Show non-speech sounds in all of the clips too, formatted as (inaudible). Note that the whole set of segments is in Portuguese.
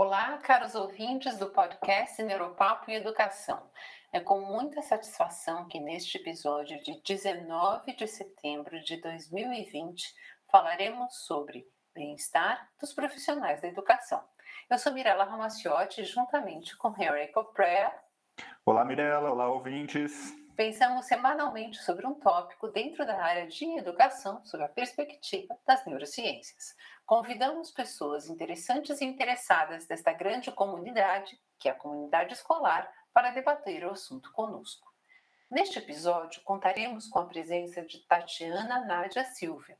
Olá, caros ouvintes do podcast Neuropapo e Educação. É com muita satisfação que neste episódio de 19 de setembro de 2020 falaremos sobre bem-estar dos profissionais da educação. Eu sou Mirella Ramaciotti, juntamente com Henry Coprea. Olá, Mirella. Olá, ouvintes. Pensamos semanalmente sobre um tópico dentro da área de educação, sob a perspectiva das neurociências. Convidamos pessoas interessantes e interessadas desta grande comunidade, que é a comunidade escolar, para debater o assunto conosco. Neste episódio, contaremos com a presença de Tatiana Nádia Silva.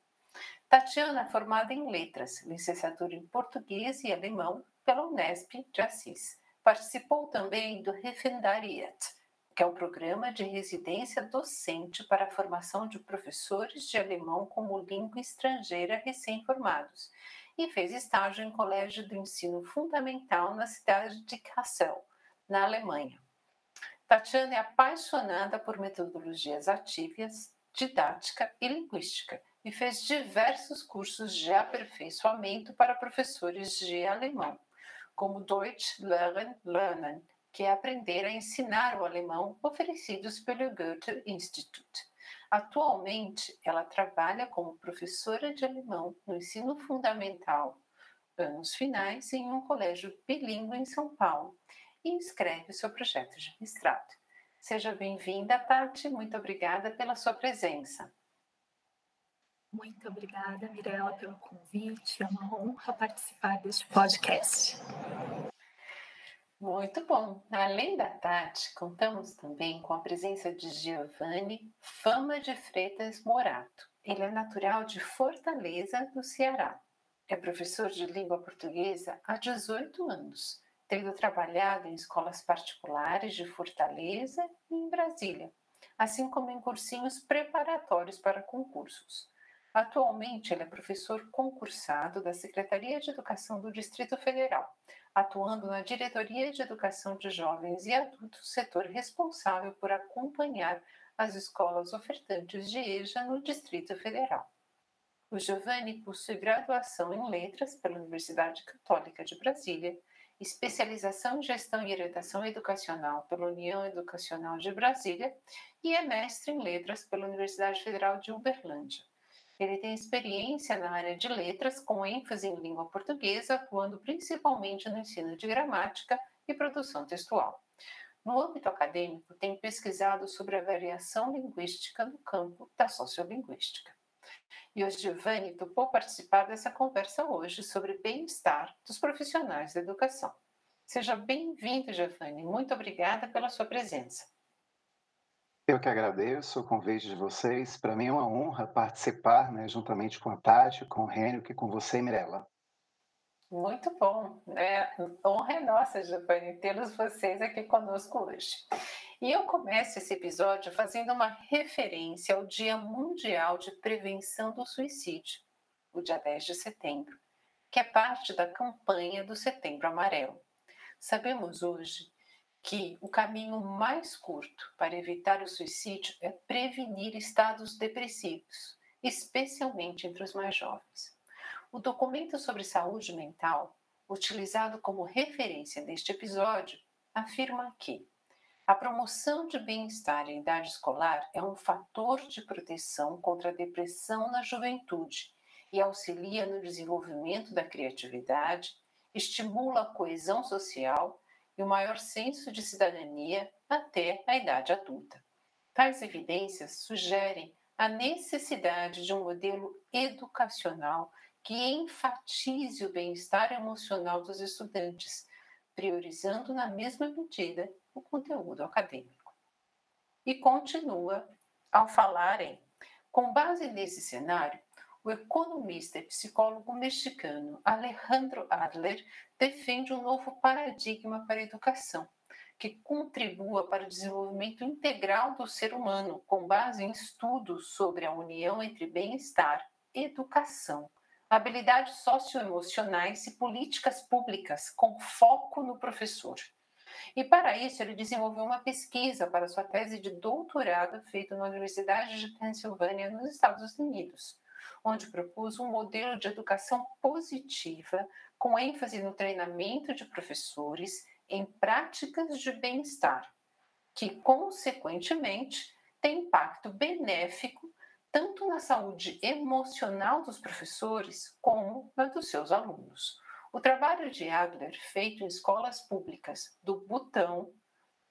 Tatiana é formada em Letras, licenciatura em Português e Alemão pela Unesp de Assis. Participou também do Referendariat, que é um programa de residência docente para a formação de professores de alemão como língua estrangeira recém-formados e fez estágio em colégio do ensino fundamental na cidade de Kassel, na Alemanha. Tatiana é apaixonada por metodologias ativas, didática e linguística e fez diversos cursos de aperfeiçoamento para professores de alemão, como Deutsch Lernen Lernen, que é aprender a ensinar o alemão, oferecidos pelo Goethe Institut. Atualmente, ela trabalha como professora de alemão no ensino fundamental, anos finais, em um colégio bilíngue em São Paulo e escreve seu projeto de mestrado. Seja bem-vinda, Tati. Muito obrigada pela sua presença. Muito obrigada, Mirella, pelo convite. É uma honra participar deste podcast. Muito bom. Além da Tati, contamos também com a presença de Giovanni Fama de Freitas Morato. Ele é natural de Fortaleza, no Ceará. É professor de língua portuguesa há 18 anos tendo trabalhado em escolas particulares de Fortaleza e em Brasília, assim como em cursinhos preparatórios para concursos. Atualmente, ele é professor concursado da Secretaria de Educação do Distrito Federal, atuando na Diretoria de Educação de Jovens e Adultos, setor responsável por acompanhar as escolas ofertantes de EJA no Distrito Federal. O Giovanni possui graduação em Letras pela Universidade Católica de Brasília especialização em gestão e orientação educacional pela União Educacional de Brasília e é mestre em letras pela Universidade Federal de Uberlândia. Ele tem experiência na área de letras, com ênfase em língua portuguesa, atuando principalmente no ensino de gramática e produção textual. No âmbito acadêmico, tem pesquisado sobre a variação linguística no campo da sociolinguística. E o Giovanni topou participar dessa conversa hoje sobre bem-estar dos profissionais da educação. Seja bem-vindo, Giovanni. Muito obrigada pela sua presença. Eu que agradeço o convite de vocês. Para mim é uma honra participar, né, juntamente com a Tati, com o Rênio e com você, Mirella. Muito bom. É, honra é nossa, Giovanni, tê-los vocês aqui conosco hoje. E eu começo esse episódio fazendo uma referência ao Dia Mundial de Prevenção do Suicídio, o dia 10 de setembro, que é parte da campanha do Setembro Amarelo. Sabemos hoje que o caminho mais curto para evitar o suicídio é prevenir estados depressivos, especialmente entre os mais jovens. O documento sobre saúde mental, utilizado como referência neste episódio, afirma que a promoção de bem-estar em idade escolar é um fator de proteção contra a depressão na juventude e auxilia no desenvolvimento da criatividade, estimula a coesão social e o maior senso de cidadania até a idade adulta. Tais evidências sugerem a necessidade de um modelo educacional que enfatize o bem-estar emocional dos estudantes, priorizando na mesma medida o conteúdo acadêmico. E continua ao falar em, com base nesse cenário, o economista e psicólogo mexicano Alejandro Adler defende um novo paradigma para a educação, que contribua para o desenvolvimento integral do ser humano, com base em estudos sobre a união entre bem-estar, educação, habilidades socioemocionais e políticas públicas, com foco no professor. E para isso, ele desenvolveu uma pesquisa para sua tese de doutorado feita na Universidade de Pensilvânia, nos Estados Unidos. Onde propus um modelo de educação positiva com ênfase no treinamento de professores em práticas de bem-estar, que, consequentemente, tem impacto benéfico tanto na saúde emocional dos professores como na dos seus alunos. O trabalho de Adler, feito em escolas públicas do Butão,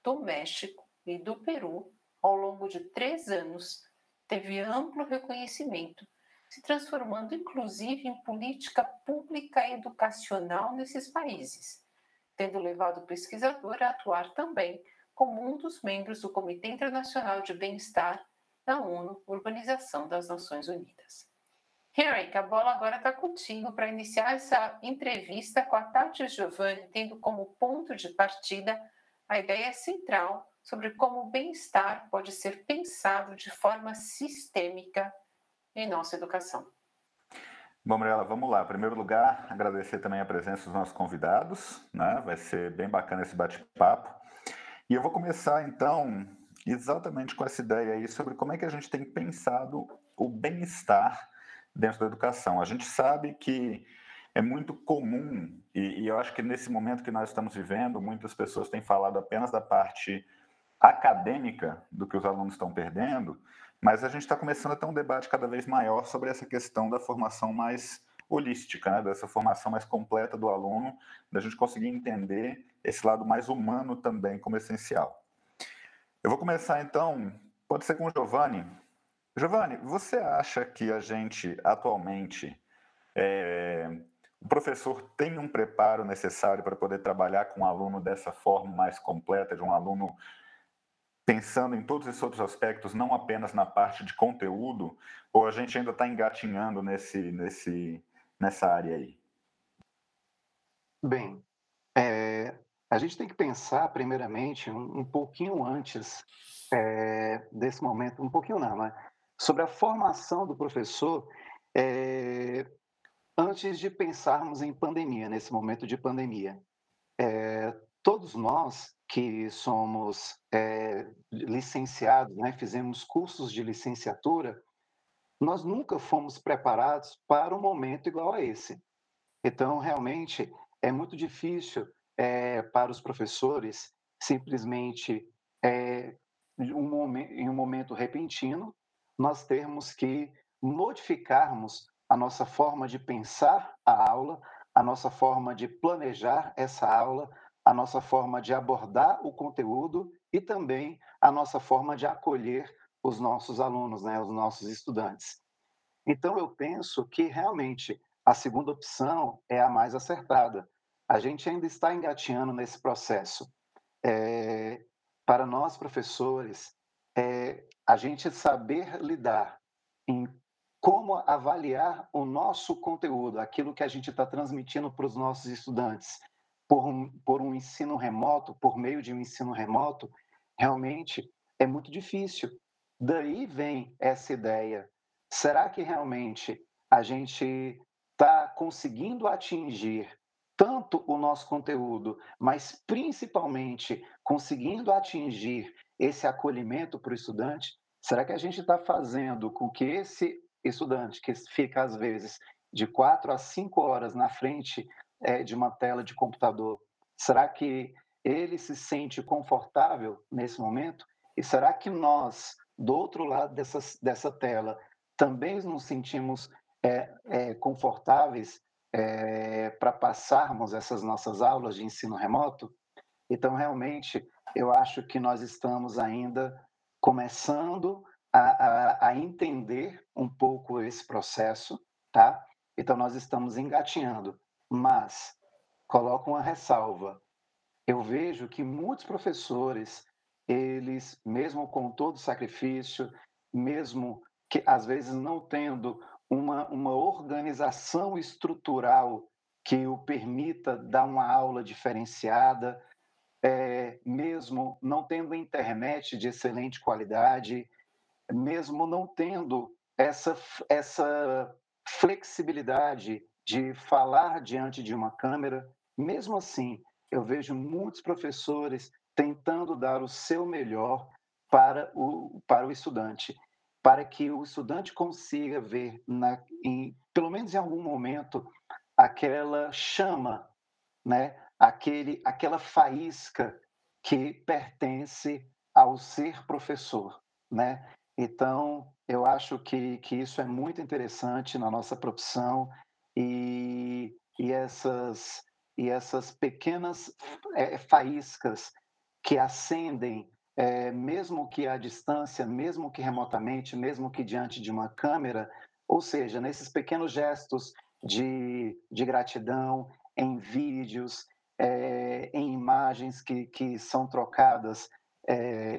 do México e do Peru, ao longo de três anos, teve amplo reconhecimento, se transformando inclusive em política pública educacional nesses países, tendo levado o pesquisador a atuar também como um dos membros do Comitê Internacional de Bem-Estar da ONU, Organização das Nações Unidas. Henrique, a bola agora está contigo para iniciar essa entrevista com a Tati Giovanni, tendo como ponto de partida a ideia central sobre como o bem-estar pode ser pensado de forma sistêmica em nossa educação. Bom, Mariela, vamos lá. Em primeiro lugar, agradecer também a presença dos nossos convidados, né? Vai ser bem bacana esse bate-papo. E eu vou começar, então, exatamente com essa ideia aí sobre como é que a gente tem pensado o bem-estar dentro da educação. A gente sabe que é muito comum, e, e, eu acho que nesse momento que nós estamos vivendo, muitas pessoas têm falado apenas da parte acadêmica do que os alunos estão perdendo, mas a gente está começando a ter um debate cada vez maior sobre essa questão da formação mais holística, né? dessa formação mais completa do aluno, da gente conseguir entender esse lado mais humano também como essencial. Eu vou começar então, pode ser com o Giovanni, Giovanni, você acha que a gente atualmente, é, o professor tem um preparo necessário para poder trabalhar com um aluno dessa forma mais completa, de um aluno pensando em todos esses outros aspectos, não apenas na parte de conteúdo, ou a gente ainda está engatinhando nesse, nesse, nessa área aí? Bem, é, a gente tem que pensar, primeiramente, um, um pouquinho antes é, desse momento, um pouquinho não, né? sobre a formação do professor é, antes de pensarmos em pandemia, nesse momento de pandemia. Todos nós que somos é, licenciados, né, fizemos cursos de licenciatura, nós nunca fomos preparados para um momento igual a esse. Então, realmente, é muito difícil é, para os professores simplesmente é, um momento, em um momento repentino nós termos que modificarmos a nossa forma de pensar a aula, a nossa forma de planejar essa aula, a nossa forma de abordar o conteúdo e também a nossa forma de acolher os nossos alunos, né, os nossos estudantes. Então, eu penso que realmente a segunda opção é a mais acertada. A gente ainda está engateando nesse processo. É, para nós, professores, é, a gente saber lidar em como avaliar o nosso conteúdo, aquilo que a gente está transmitindo para os nossos estudantes, por um, por um ensino remoto, por meio de um ensino remoto, realmente é muito difícil. Daí vem essa ideia. Será que realmente a gente está conseguindo atingir tanto o nosso conteúdo, mas principalmente conseguindo atingir esse acolhimento para o estudante? Será que a gente está fazendo com que esse estudante, que fica às vezes de quatro a cinco horas na frente é, de uma tela de computador, será que ele se sente confortável nesse momento? E será que nós, do outro lado dessa, dessa tela, também nos sentimos é, é, confortáveis é, para passarmos essas nossas aulas de ensino remoto? Então, realmente, eu acho que nós estamos ainda começando a, a, a entender um pouco esse processo, tá? Então, nós estamos engatinhando, mas coloco uma ressalva. Eu vejo que muitos professores, eles, mesmo com todo sacrifício, mesmo que às vezes não tendo uma, uma organização estrutural que o permita dar uma aula diferenciada, é, mesmo não tendo internet de excelente qualidade, mesmo não tendo essa, essa flexibilidade de falar diante de uma câmera, mesmo assim, eu vejo muitos professores tentando dar o seu melhor para o, para o estudante. para que o estudante consiga ver, na, em, pelo menos em algum momento, aquela chama, né? Aquele, aquela faísca que pertence ao ser professor, né? Então, eu acho que, que isso é muito interessante na nossa profissão e, e, essas, e essas pequenas é, faíscas que acendem, é, mesmo que à distância, mesmo que remotamente, mesmo que diante de uma câmera, ou seja, nesses pequenos gestos de, de gratidão, em vídeos, é, em imagens que, que são trocadas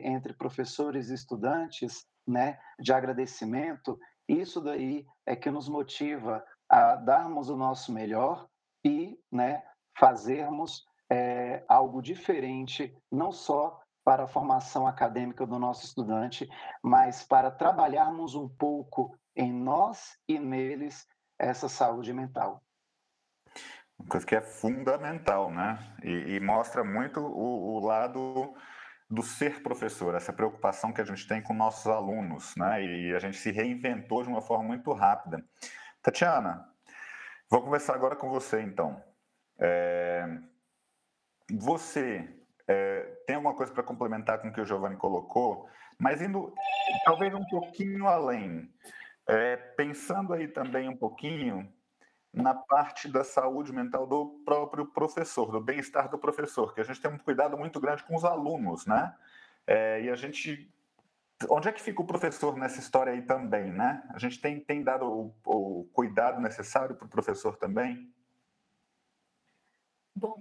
entre professores e estudantes, né, de agradecimento, isso daí é que nos motiva a darmos o nosso melhor e né, fazermos é, algo diferente, não só para a formação acadêmica do nosso estudante, mas para trabalharmos um pouco em nós e neles essa saúde mental. Uma coisa que é fundamental, né? E, e mostra muito o, o, lado do ser professor, essa preocupação que a gente tem com nossos alunos, né? E a gente se reinventou de uma forma muito rápida. Tatiana, vou conversar agora com você, então. É... Você é, tem alguma coisa para complementar com o que o Giovanni colocou, mas indo talvez um pouquinho além. É, pensando aí também um pouquinho na parte da saúde mental do próprio professor, do bem-estar do professor, que a gente tem um cuidado muito grande com os alunos, né? É, e a gente. Onde é que fica o professor nessa história aí também, né? A gente tem, tem dado o, o cuidado necessário para o professor também? Bom,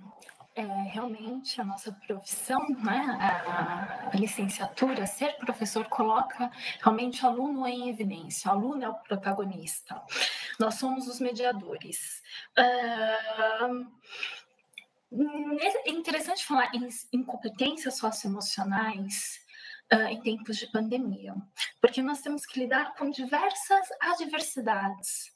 é, realmente a nossa profissão, né, a, licenciatura, ser professor coloca realmente o aluno em evidência, o aluno é o protagonista, nós somos os mediadores. é interessante falar em, em competências socioemocionais, uh, em tempos de pandemia, porque nós temos que lidar com diversas adversidades,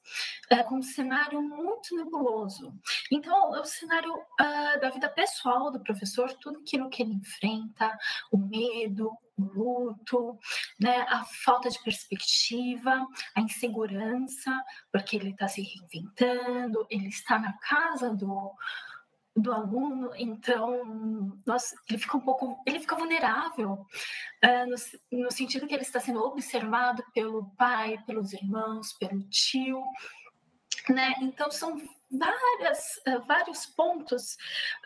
uh, com um cenário muito nebuloso. Então, o cenário uh, da vida pessoal do professor, tudo aquilo que ele enfrenta, o medo, o luto, né, a falta de perspectiva, a insegurança, porque ele está se reinventando, ele está na casa do do aluno, então nossa, ele fica um pouco, ele fica vulnerável uh, no, no, sentido que ele está sendo observado pelo pai, pelos irmãos, pelo tio, né? Então são várias, uh, vários pontos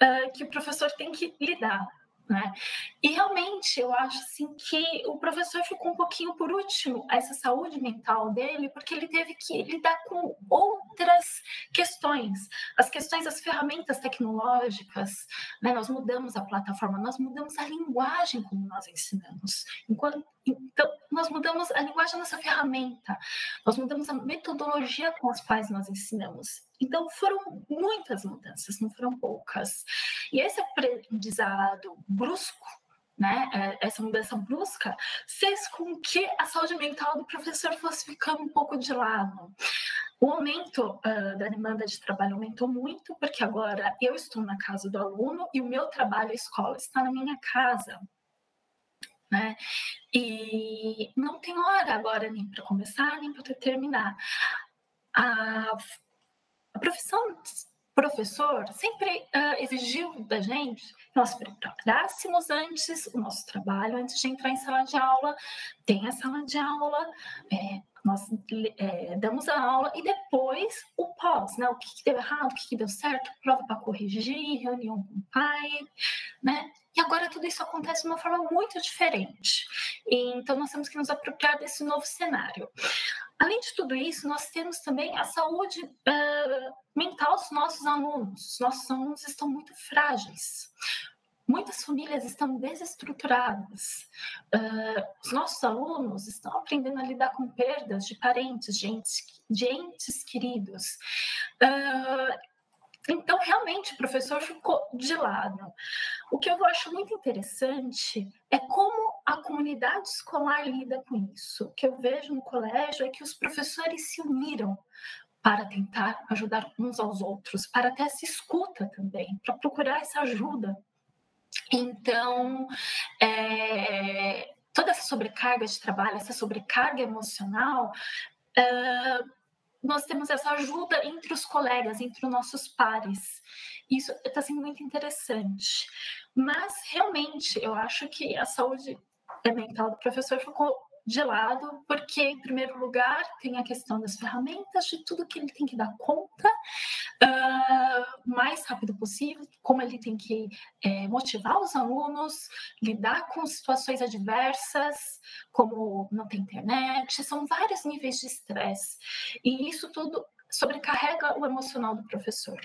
uh, que o professor tem que lidar. Né? E realmente eu acho assim que o professor ficou um pouquinho por último essa saúde mental dele, porque ele teve que lidar com outras questões, as questões das ferramentas tecnológicas. Né? Nós mudamos a plataforma, nós mudamos a linguagem como nós ensinamos. Enquanto, então, nós mudamos a linguagem nossa ferramenta, nós mudamos a metodologia com as quais nós ensinamos. Então, foram muitas mudanças, não foram poucas. E esse aprendizado brusco, né, é, essa mudança brusca, fez com que a saúde mental do professor fosse ficando um pouco de lado. O aumento uh, da demanda de trabalho aumentou muito, porque agora eu estou na casa do aluno e o meu trabalho, escola, está na minha casa. Né? E não tem hora agora nem para começar, nem para terminar. A a profissão professor sempre uh, exigiu da gente que nós preparássemos antes o nosso trabalho, antes de entrar em sala de aula, tem a sala de aula, é, nós é, damos a aula e depois o pós, né? O que, que deu errado, o que, que deu certo, prova para corrigir, reunião com o pai, né? E agora tudo isso acontece de uma forma muito diferente. E, então nós temos que nos apropriar desse novo cenário. Além de tudo isso, nós temos também a saúde uh, mental dos nossos alunos. Os nossos alunos estão muito frágeis. Muitas famílias estão desestruturadas. Uh, os nossos alunos estão aprendendo a lidar com perdas de parentes, de entes, de entes queridos. Uh, então, realmente, o professor ficou de lado. O que eu acho muito interessante é como a comunidade escolar lida com isso. O que eu vejo no colégio é que os professores se uniram para tentar ajudar uns aos outros, para ter essa escuta também, para procurar essa ajuda. Então, é, toda essa sobrecarga de trabalho, essa sobrecarga emocional, uh, nós temos essa ajuda entre os colegas, entre os nossos pares. Isso está sendo muito interessante. Mas, realmente, eu acho que a saúde mental do professor ficou de lado, porque, em primeiro lugar, tem a questão das ferramentas, de tudo que ele tem que dar conta uh, mais rápido possível, como ele tem que é, motivar os alunos, lidar com situações adversas, como não tem internet, são vários níveis de estresse. E isso tudo sobrecarrega o emocional do professor.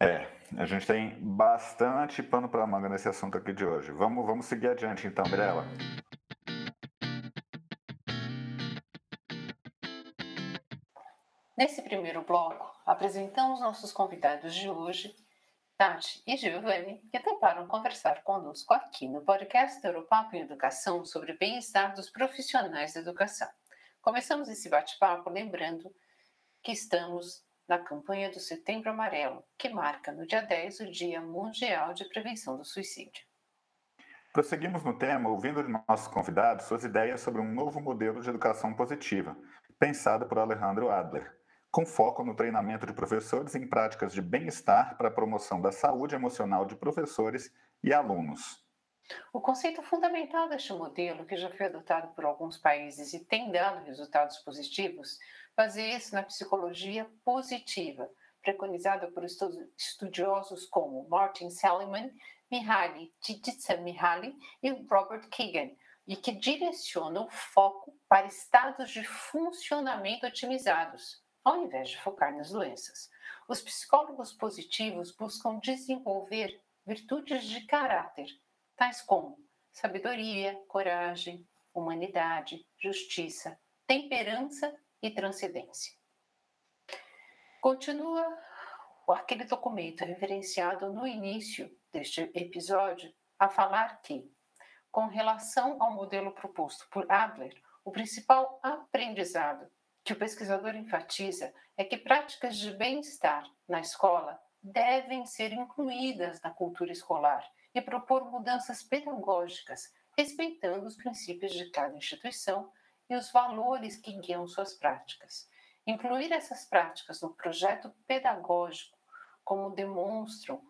É, a gente tem bastante pano para manga nesse assunto aqui de hoje. Vamos, vamos seguir adiante então, Mirella. Nesse primeiro bloco, apresentamos nossos convidados de hoje, Tati e Giovanni, que toparam conversar conosco aqui no podcast Europapo em Educação sobre bem-estar dos profissionais da educação. Começamos esse bate-papo lembrando que estamos na campanha do Setembro Amarelo, que marca no dia 10 o Dia Mundial de Prevenção do Suicídio. Prosseguimos no tema ouvindo de nossos convidados suas ideias sobre um novo modelo de educação positiva, pensado por Alejandro Adler com foco no treinamento de professores em práticas de bem-estar para a promoção da saúde emocional de professores e alunos. O conceito fundamental deste modelo, que já foi adotado por alguns países e tem dado resultados positivos, baseia-se na psicologia positiva, preconizada por estudiosos como Martin Seligman, Mihaly Csikszentmihalyi e Robert Kagan, e que direciona o foco para estados de funcionamento otimizados, ao invés de focar nas doenças. Os psicólogos positivos buscam desenvolver virtudes de caráter, tais como sabedoria, coragem, humanidade, justiça, temperança e transcendência. Continua aquele documento referenciado no início deste episódio a falar que, com relação ao modelo proposto por Adler, o principal aprendizado que o pesquisador enfatiza é que práticas de bem-estar na escola devem ser incluídas na cultura escolar e propor mudanças pedagógicas, respeitando os princípios de cada instituição e os valores que guiam suas práticas. Incluir essas práticas no projeto pedagógico, como demonstram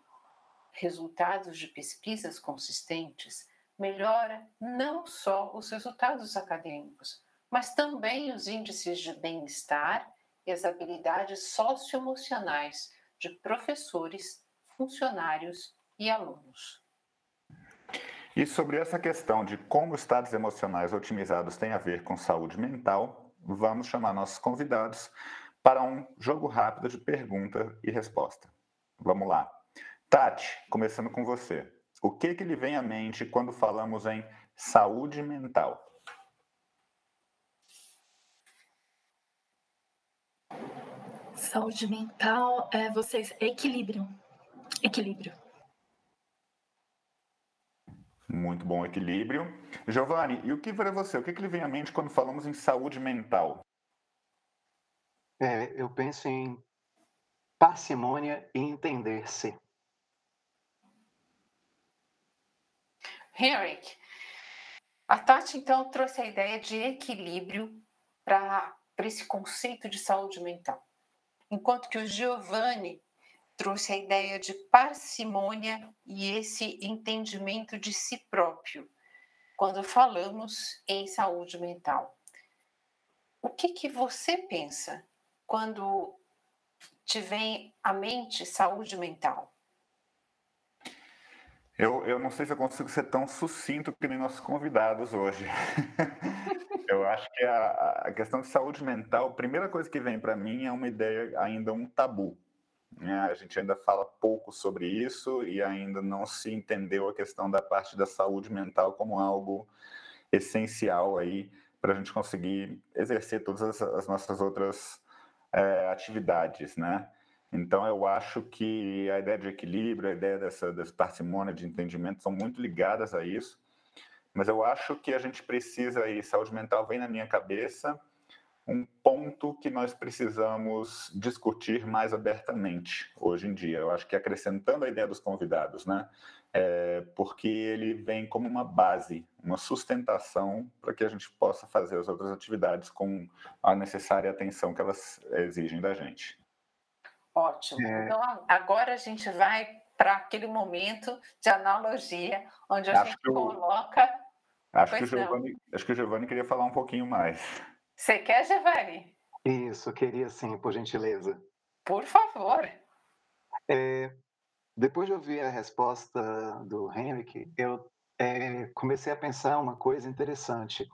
resultados de pesquisas consistentes, melhora não só os resultados acadêmicos, mas também os índices de bem-estar e as habilidades socioemocionais de professores, funcionários e alunos. E sobre essa questão de como estados emocionais otimizados têm a ver com saúde mental, vamos chamar nossos convidados para um jogo rápido de pergunta e resposta. Vamos lá. Tati, começando com você. O que, que lhe vem à mente quando falamos em saúde mental? Saúde mental, é, vocês, equilíbrio. Equilíbrio. Muito bom equilíbrio. Giovanni, e o que para você? O que, que lhe vem à mente quando falamos em saúde mental? É, eu penso em parcimônia e entender-se. Henrik, a Tati então trouxe a ideia de equilíbrio para esse conceito de saúde mental enquanto que o Giovanni trouxe a ideia de parcimônia e esse entendimento de si próprio quando falamos em saúde mental. O que, que você pensa quando te vem à mente saúde mental? Eu, eu não sei se eu consigo ser tão sucinto que nem nossos convidados hoje. (laughs) Eu acho que a, a questão de saúde mental, a primeira coisa que vem para mim é uma ideia, ainda um tabu. Né? A gente ainda fala pouco sobre isso e ainda não se entendeu a questão da parte da saúde mental como algo essencial aí para a gente conseguir exercer todas as, as nossas outras é, atividades, né? Então, eu acho que a ideia de equilíbrio, a ideia dessa, dessa parcimônia de entendimento são muito ligadas a isso. Mas eu acho que a gente precisa, e saúde mental vem na minha cabeça, um ponto que nós precisamos discutir mais abertamente hoje em dia. Eu acho que acrescentando a ideia dos convidados, né? É, porque ele vem como uma base, uma sustentação para que a gente possa fazer as outras atividades com a necessária atenção que elas exigem da gente. Ótimo. É... Então, agora a gente vai para aquele momento de analogia, onde a acho gente coloca. Acho que, o Giovanni, acho que o Giovanni queria falar um pouquinho mais. Você quer, Giovanni? Isso, queria sim, por gentileza. Por favor. É, depois de ouvir a resposta do Henrique, eu é, comecei a pensar uma coisa interessante.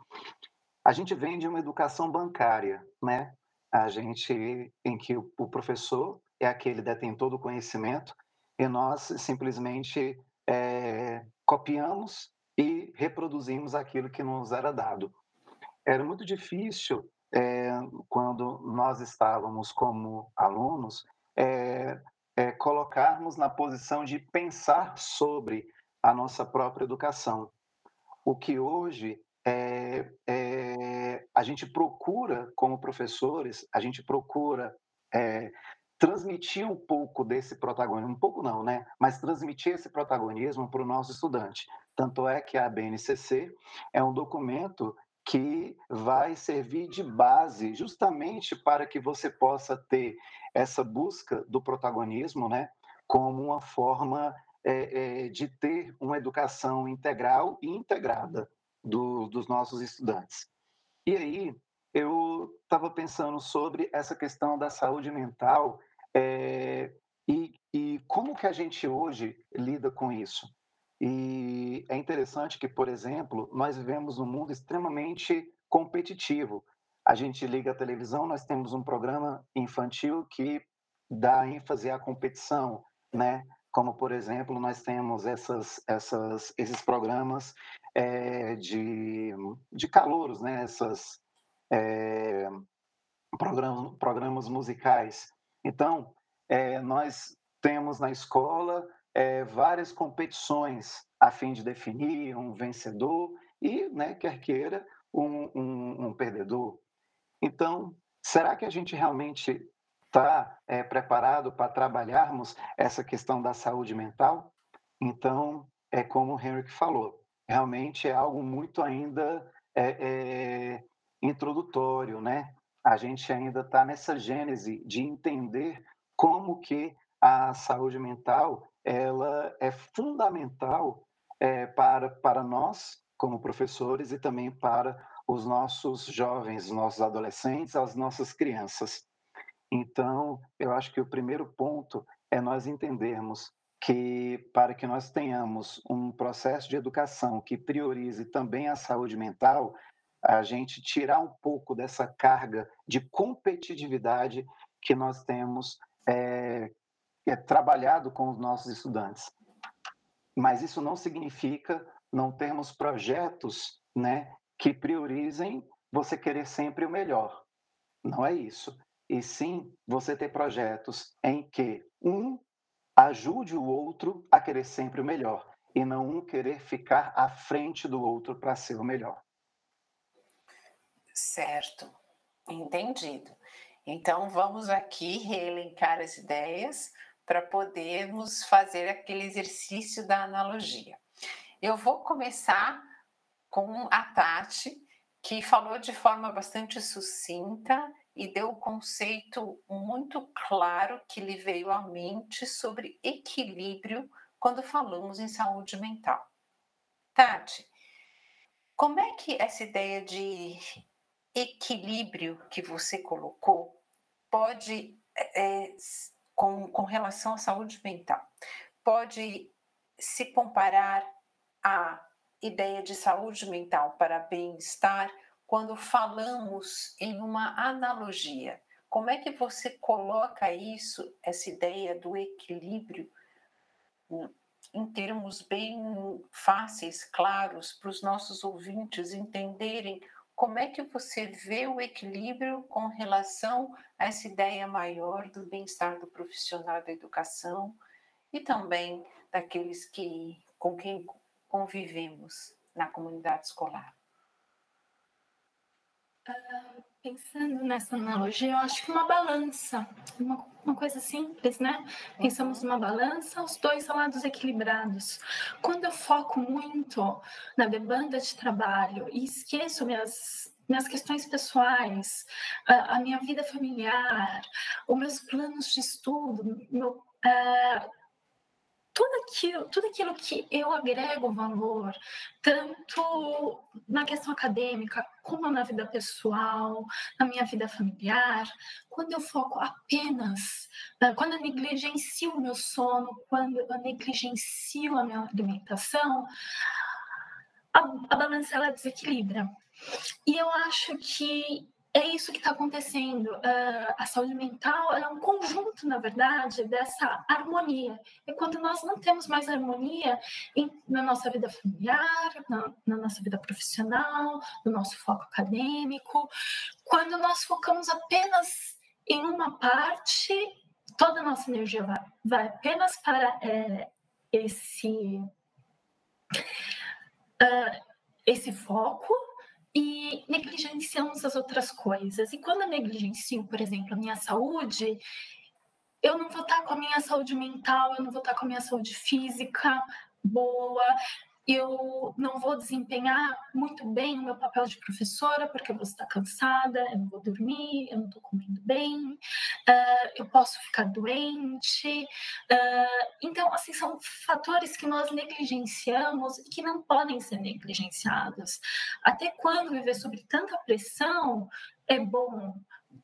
A gente vem de uma educação bancária, né? A gente, em que o professor é aquele detentor do conhecimento e nós simplesmente é, copiamos e reproduzimos aquilo que nos era dado. Era muito difícil, é, quando nós estávamos como alunos, é, colocarmos na posição de pensar sobre a nossa própria educação. O que hoje é, é, a gente procura, como professores, a gente procura é, transmitir um pouco desse protagonismo, um pouco não, né? Mas transmitir esse protagonismo para o nosso estudante. Tanto é que a BNCC é um documento que vai servir de base justamente para que você possa ter essa busca do protagonismo, né? Como uma forma é, é, de ter uma educação integral e integrada do, dos nossos estudantes. E aí, eu estava pensando sobre essa questão da saúde mental é, e, e como que a gente hoje lida com isso? E é interessante que, por exemplo, nós vivemos num mundo extremamente competitivo. A gente liga a televisão, nós temos um programa infantil que dá ênfase à competição, né? Como, por exemplo, nós temos essas, essas, esses programas é, de, de calouros, né? Essas, é, programas, programas musicais então, é, nós temos na escola é, várias competições a fim de definir um vencedor e, né, quer queira, um, um, um perdedor. Então, será que a gente realmente está é, preparado para trabalharmos essa questão da saúde mental? Então, é como o Henrique falou, realmente é algo muito ainda é, é, introdutório, né? A gente ainda está nessa gênese de entender como que a saúde mental ela é fundamental é, para, para nós, como professores, e também para os nossos jovens, os nossos adolescentes, as nossas crianças. Então, eu acho que o primeiro ponto é nós entendermos que, para que nós tenhamos um processo de educação que priorize também a saúde mental, a gente tirar um pouco dessa carga de competitividade que nós temos é, é, trabalhado com os nossos estudantes. Mas isso não significa não termos projetos né, que priorizem você querer sempre o melhor. Não é isso. E sim você ter projetos em que um ajude o outro a querer sempre o melhor e não um querer ficar à frente do outro para ser o melhor. Certo, entendido. Então, vamos aqui reelencar as ideias para podermos fazer aquele exercício da analogia. Eu vou começar com a Tati, que falou de forma bastante sucinta e deu um conceito muito claro que lhe veio à mente sobre equilíbrio quando falamos em saúde mental. Tati, como é que essa ideia de equilíbrio que você colocou pode, é, com, com relação à saúde mental, pode se comparar à ideia de saúde mental para bem-estar quando falamos em uma analogia. Como é que você coloca isso, essa ideia do equilíbrio, em termos bem fáceis, claros, para os nossos ouvintes entenderem como é que você vê o equilíbrio com relação a essa ideia maior do bem-estar do profissional da educação e também daqueles que com quem convivemos na comunidade escolar? Uh, pensando nessa analogia, eu acho que uma balança, uma, uma coisa simples, né? Pensamos numa balança, os dois lados equilibrados. Quando eu foco muito na demanda de trabalho e esqueço minhas minhas questões pessoais, a, a minha vida familiar, os meus planos de estudo, meu, uh, tudo aquilo, tudo aquilo que eu agrego valor, tanto na questão acadêmica, como na vida pessoal, na minha vida familiar, quando eu foco apenas, né, quando eu negligencio o meu sono, quando eu negligencio a minha alimentação, a, a balança ela desequilibra. E eu acho que é isso que está acontecendo. Uh, a saúde mental é um conjunto, na verdade, dessa harmonia. E quando nós não temos mais harmonia em, na nossa vida familiar, na, na, nossa vida profissional, no nosso foco acadêmico, quando nós focamos apenas em uma parte, toda a nossa energia vai, vai apenas para é, esse, uh, esse foco e negligenciamos as outras coisas. E quando eu negligencio, por exemplo, a minha saúde, eu não vou estar com a minha saúde mental, eu não vou estar com a minha saúde física boa, eu não vou desempenhar muito bem o meu papel de professora, porque eu vou estar cansada, eu não vou dormir, eu não estou comendo bem, uh, eu posso ficar doente. Uh, então, assim, são fatores que nós negligenciamos e que não podem ser negligenciados. Até quando viver sob tanta pressão é bom,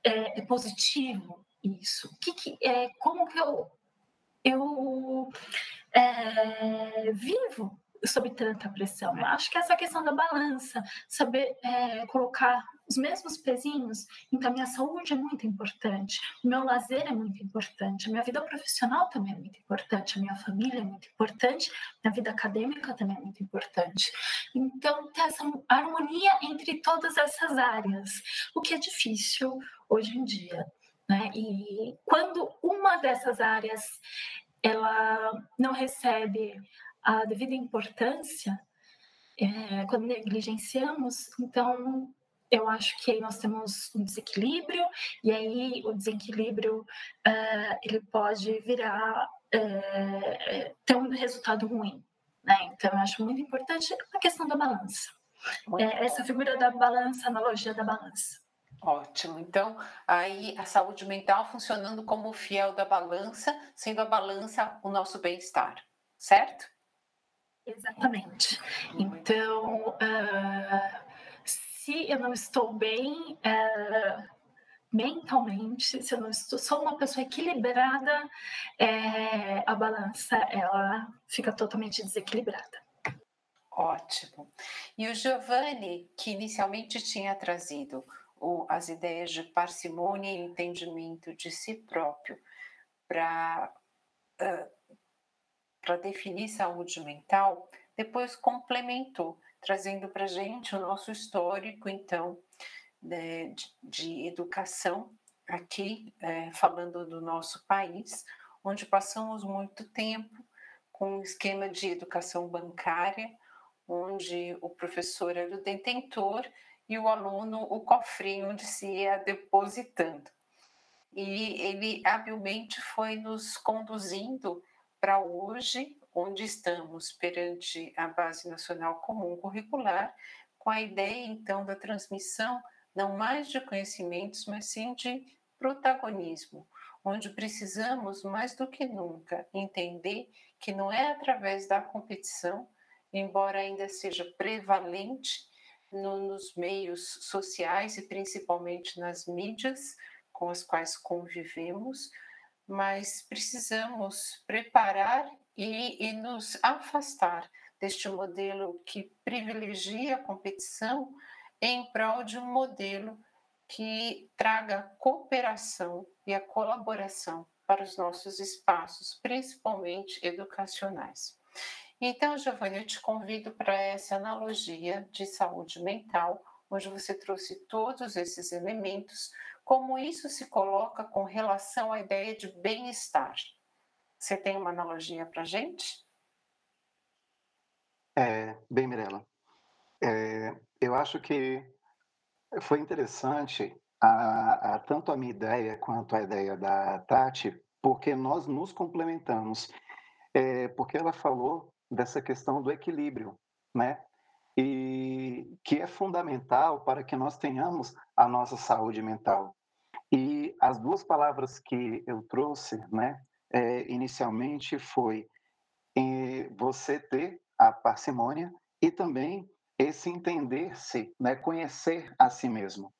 é, é positivo isso? Que, que, é, como que eu, eu é, vivo sob tanta pressão. Acho que essa questão da balança, saber é, colocar os mesmos pezinhos, então minha saúde é muito importante, meu lazer é muito importante, a minha vida profissional também é muito importante, a minha família é muito importante, a minha vida acadêmica também é muito importante. Então, ter essa harmonia entre todas essas áreas, o que é difícil hoje em dia. Né? E quando uma dessas áreas ela não recebe a devida importância é, quando negligenciamos, então eu acho que aí nós temos um desequilíbrio e aí o desequilíbrio uh, ele pode virar uh, ter um resultado ruim, né? Então eu acho muito importante a questão da balança. É, essa figura da balança, analogia da balança. Ótimo. Então, aí a saúde mental funcionando como o fiel da balança, sendo a balança o nosso bem-estar, certo? Exatamente. Então, uh, se eu não estou bem uh, mentalmente, se eu não estou, sou uma pessoa equilibrada, é, a balança ela fica totalmente desequilibrada. Ótimo. E o Giovanni, que inicialmente tinha trazido o, as ideias de parcimônia e entendimento de si próprio para uh, para definir saúde mental, depois complementou, trazendo para a gente o nosso histórico, então, de, de educação, aqui, é, falando do nosso país, onde passamos muito tempo com um esquema de educação bancária, onde o professor era o detentor e o aluno o cofrinho onde se ia depositando. E ele habilmente foi nos conduzindo para hoje, onde estamos perante a Base Nacional Comum Curricular, com a ideia então da transmissão não mais de conhecimentos, mas sim de protagonismo, onde precisamos mais do que nunca entender que não é através da competição, embora ainda seja prevalente no, nos meios sociais e principalmente nas mídias com as quais convivemos, mas precisamos preparar e, e nos afastar deste modelo que privilegia a competição em prol de um modelo que traga cooperação e a colaboração para os nossos espaços, principalmente educacionais. Então, Giovanni, eu te convido para essa analogia de saúde mental, onde você trouxe todos esses elementos como isso se coloca com relação à ideia de bem-estar? Você tem uma analogia para gente? É, bem, Mirella, é, eu acho que foi interessante a, a, tanto a minha ideia quanto a ideia da Tati, porque nós nos complementamos. É, porque ela falou dessa questão do equilíbrio, né? E que é fundamental para que nós tenhamos a nossa saúde mental. E as duas palavras que eu trouxe, né, é, inicialmente foi é, você ter a parcimônia e também esse entender-se, né, conhecer a si mesmo.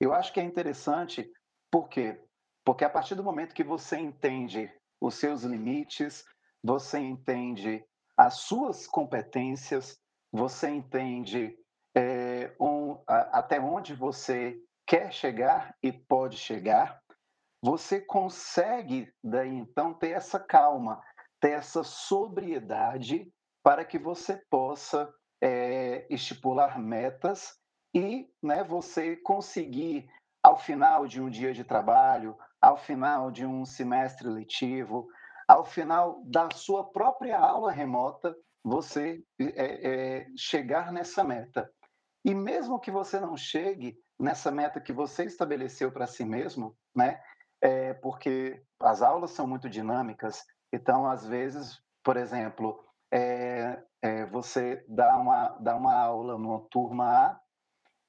Eu acho que é interessante, por quê? Porque a partir do momento que você entende os seus limites, você entende as suas competências, você entende é, um, a, até onde você quer chegar e pode chegar, você consegue daí então ter essa calma, ter essa sobriedade para que você possa é, estipular metas e né, você conseguir, ao final de um dia de trabalho, ao final de um semestre letivo, ao final da sua própria aula remota, você é, é, chegar nessa meta. E mesmo que você não chegue nessa meta que você estabeleceu para si mesmo, né? É porque as aulas são muito dinâmicas, então às vezes, por exemplo, é, é, você dá uma, dá uma aula numa turma A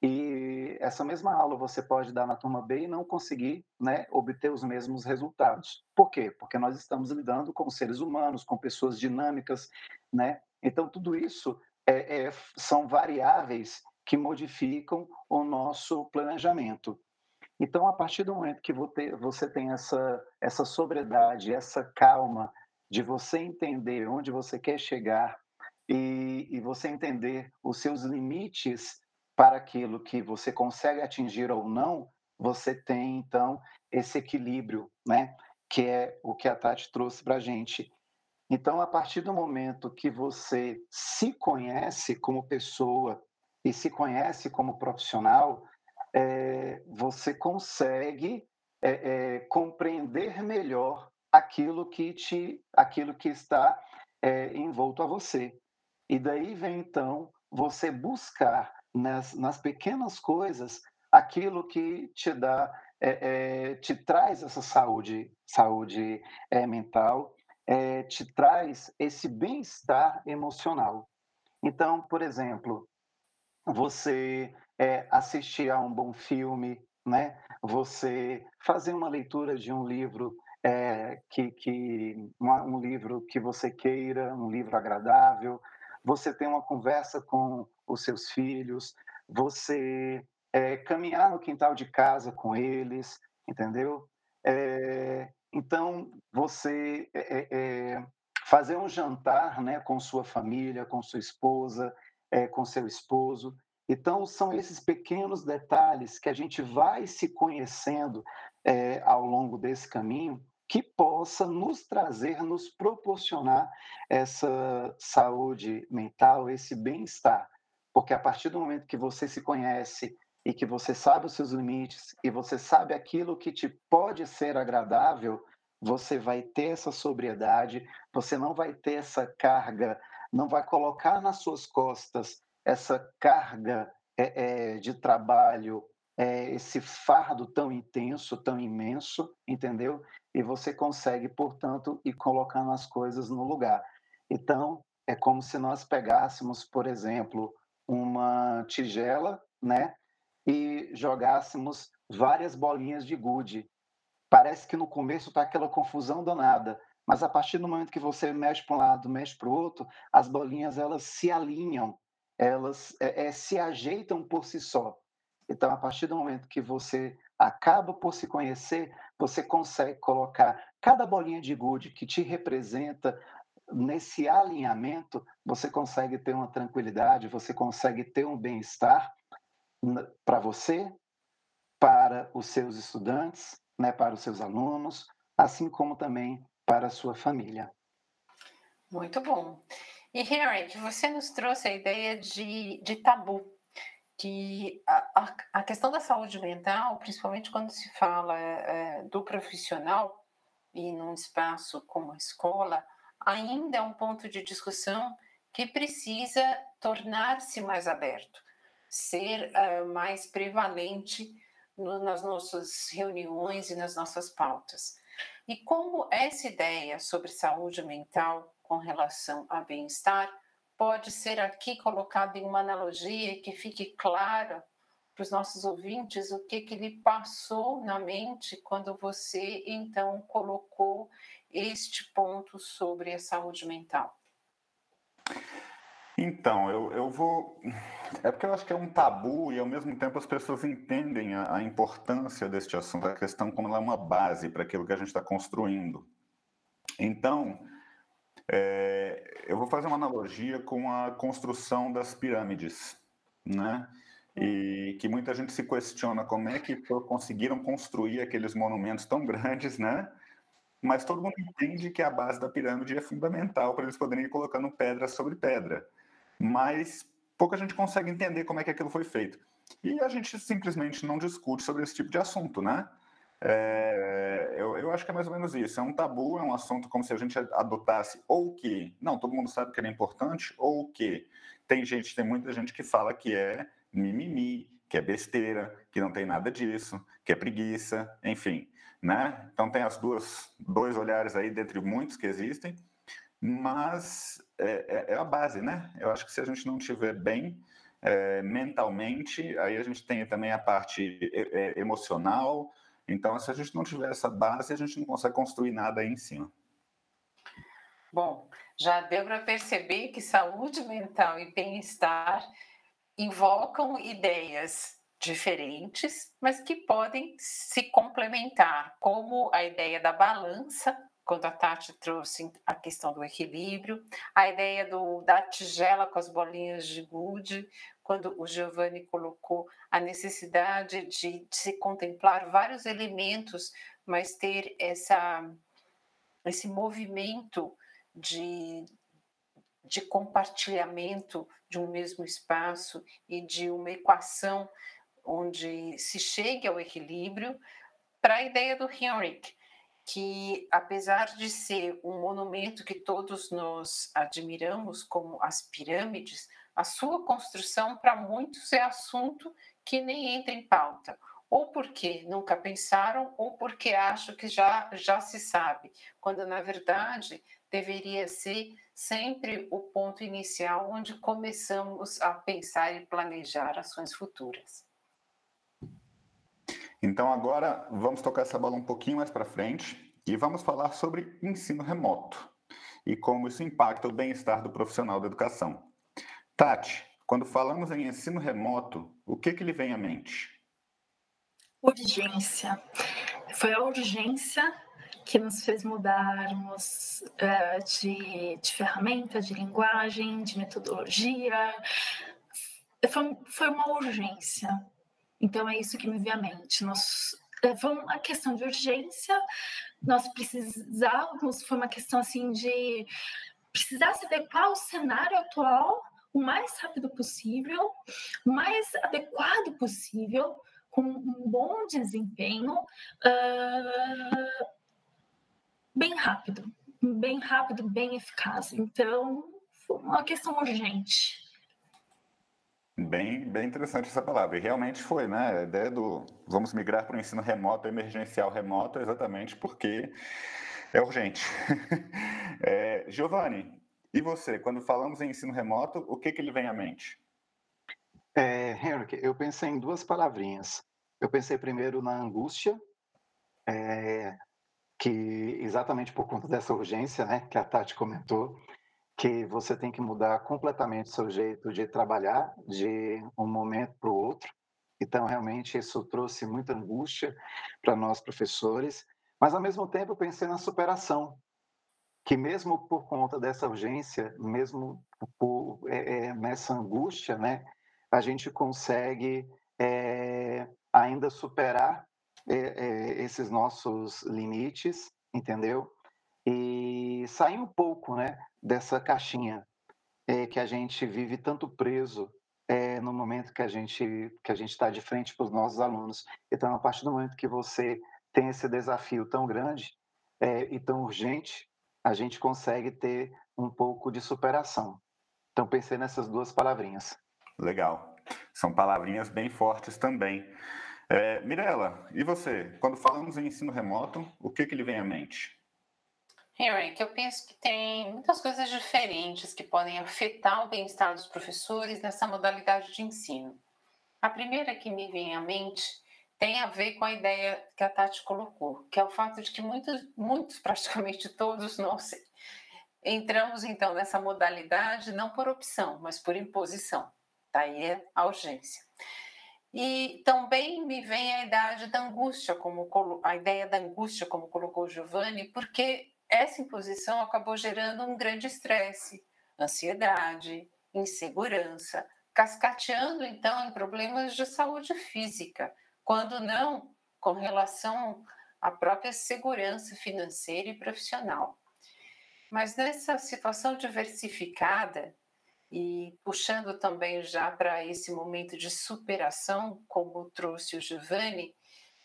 e essa mesma aula você pode dar na turma B e não conseguir né, obter os mesmos resultados. Por quê? Porque nós estamos lidando com seres humanos, com pessoas dinâmicas, né? Então, tudo isso é, é, são variáveis que modificam o nosso planejamento. Então, a partir do momento que você tem essa, essa sobriedade, essa calma de você entender onde você quer chegar e, e você entender os seus limites para aquilo que você consegue atingir ou não, você tem, então, esse equilíbrio, né? que é o que a Tati trouxe para a gente. Então, a partir do momento que você se conhece como pessoa e se conhece como profissional, é, você consegue é, é, compreender melhor aquilo que te, aquilo que está envolto a você. E daí vem então você buscar nas, nas pequenas coisas aquilo que te dá, é, é, te traz essa saúde, saúde é, mental, te traz esse bem-estar emocional. Então, por exemplo, você assistir a um bom filme, né? Você fazer uma leitura de um livro que, que um livro que você queira, um livro agradável, você ter uma conversa com os seus filhos, você é, caminhar no quintal de casa com eles, entendeu? É, então, você é, fazer um jantar né, com sua família, com sua esposa, com seu esposo. Então, são esses pequenos detalhes que a gente vai se conhecendo ao longo desse caminho que possa nos trazer, nos proporcionar essa saúde mental, esse bem-estar. Porque a partir do momento que você se conhece e que você sabe os seus limites e você sabe aquilo que te pode ser agradável, você vai ter essa sobriedade, você não vai ter essa carga, não vai colocar nas suas costas essa carga é, é, de trabalho, é, esse fardo tão intenso, tão imenso, entendeu? E você consegue, portanto, ir colocando as coisas no lugar. Então, é como se nós pegássemos, por exemplo, uma tigela, né, e jogássemos várias bolinhas de gude. Parece que no começo está aquela confusão danada, mas a partir do momento que você mexe para um lado, mexe para o outro, as bolinhas elas se alinham, elas é, é, se ajeitam por si só. Então, a partir do momento que você acaba por se conhecer, você consegue colocar cada bolinha de gude que te representa nesse alinhamento, você consegue ter uma tranquilidade, você consegue ter um bem-estar para você, para os seus estudantes, né, para os seus alunos, assim como também para a sua família. Muito bom. E Harriet, você nos trouxe a ideia de, de tabu que a, a, questão da saúde mental, principalmente quando se fala é, do profissional e num espaço como a escola, ainda é um ponto de discussão que precisa tornar-se mais aberto. ser uh, mais prevalente no, nas nossas reuniões e nas nossas pautas. E como essa ideia sobre saúde mental com relação a bem-estar pode ser aqui colocada em uma analogia que fique clara para os nossos ouvintes o que, que lhe passou na mente quando você então colocou este ponto sobre a saúde mental? Então, eu, eu vou. É porque eu acho que é um tabu e, ao mesmo tempo, as pessoas entendem a, a importância deste assunto, a questão como ela é uma base para aquilo que a gente está construindo. Então, é, eu vou fazer uma analogia com a construção das pirâmides, né? E que muita gente se questiona como é que conseguiram construir aqueles monumentos tão grandes, né? Mas todo mundo entende que a base da pirâmide é fundamental para eles poderem ir colocando pedra sobre pedra mas pouca gente consegue entender como é que aquilo foi feito. E a gente simplesmente não discute sobre esse tipo de assunto, né? É, eu, eu, acho que é mais ou menos isso. É um tabu, é um assunto como se a gente adotasse ou que, não, todo mundo sabe que ele é importante, ou que tem gente, tem muita gente que fala que é mimimi, que é besteira, que não tem nada disso, que é preguiça, enfim, né? Então tem as duas, dois olhares aí dentre muitos que existem mas é, é, é, a base, né? Eu acho que se a gente não estiver bem é, mentalmente, aí a gente tem também a parte é, é, emocional. Então, se a gente não tiver essa base, a gente não consegue construir nada aí em cima. Bom, já deu para perceber que saúde mental e bem-estar invocam ideias diferentes, mas que podem se complementar, como a ideia da balança quando a Tati trouxe a questão do equilíbrio, a ideia do, da tigela com as bolinhas de gude, quando o Giovanni colocou a necessidade de, de se contemplar vários elementos, mas ter essa, esse movimento de, de compartilhamento de um mesmo espaço e de uma equação onde se chegue ao equilíbrio, para a ideia do Henrik, que, apesar de ser um monumento que todos nós admiramos, como as pirâmides, a sua construção, para muitos, é assunto que nem entra em pauta. Ou porque nunca pensaram, ou porque acham que já, já se sabe, quando na verdade deveria ser sempre o ponto inicial onde começamos a pensar e planejar ações futuras. Então agora vamos tocar essa bola um pouquinho mais para frente e vamos falar sobre ensino remoto e como isso impacta o bem-estar do profissional da educação. Tati, quando falamos em ensino remoto, o que, que lhe vem à mente? Urgência. Foi a urgência que nos fez mudarmos uh, de, de ferramenta, de linguagem, de metodologia. Foi, foi uma urgência. Então, é isso que me vem à mente. Nós, é, foi uma questão de urgência, nós precisávamos, foi uma questão assim de precisar se adequar ao cenário atual o mais rápido possível, o mais adequado possível, com um bom desempenho, uh, bem rápido, bem rápido, bem eficaz. Então, foi uma questão urgente. Bem, bem interessante essa palavra. E realmente foi, né? A ideia do vamos migrar para o ensino remoto, emergencial remoto, exatamente porque é urgente. (laughs) é, Giovanni, e você, quando falamos em ensino remoto, o que, que lhe vem à mente? É, Henrique, eu pensei em duas palavrinhas. Eu pensei primeiro na angústia, é, que exatamente por conta dessa urgência, né, que a Tati comentou, que você tem que mudar completamente o seu jeito de trabalhar de um momento para o outro. Então, realmente, isso trouxe muita angústia para nós professores, mas, ao mesmo tempo, pensei na superação, que mesmo por conta dessa urgência, mesmo por, é, é, nessa angústia, né, a gente consegue é, ainda superar esses nossos limites, entendeu? E sair um pouco, né, dessa caixinha é, que a gente vive tanto preso é, no momento que a gente que a gente está de frente para os nossos alunos. Então, a partir do momento que você tem esse desafio tão grande é, e tão urgente, a gente consegue ter um pouco de superação. Então, pensei nessas duas palavrinhas. Legal. São palavrinhas bem fortes também. É, Mirela, e você? Quando falamos em ensino remoto, o que, que lhe vem à mente? Henrique, eu penso que tem muitas coisas diferentes que podem afetar o bem-estar dos professores nessa modalidade de ensino. A primeira que me vem à mente tem a ver com a ideia que a Tati colocou, que é o fato de que muitos, muitos (laughs) praticamente todos nós entramos então nessa modalidade não por opção, mas por imposição. Daí é a urgência. E também me vem a idade da angústia, como a ideia da angústia, como colocou Giovanni, porque essa imposição acabou gerando um grande estresse, ansiedade, insegurança, cascateando então em problemas de saúde física, quando não com relação à própria segurança financeira e profissional. Mas nessa situação diversificada, e puxando também já para esse momento de superação, como trouxe o Giovanni,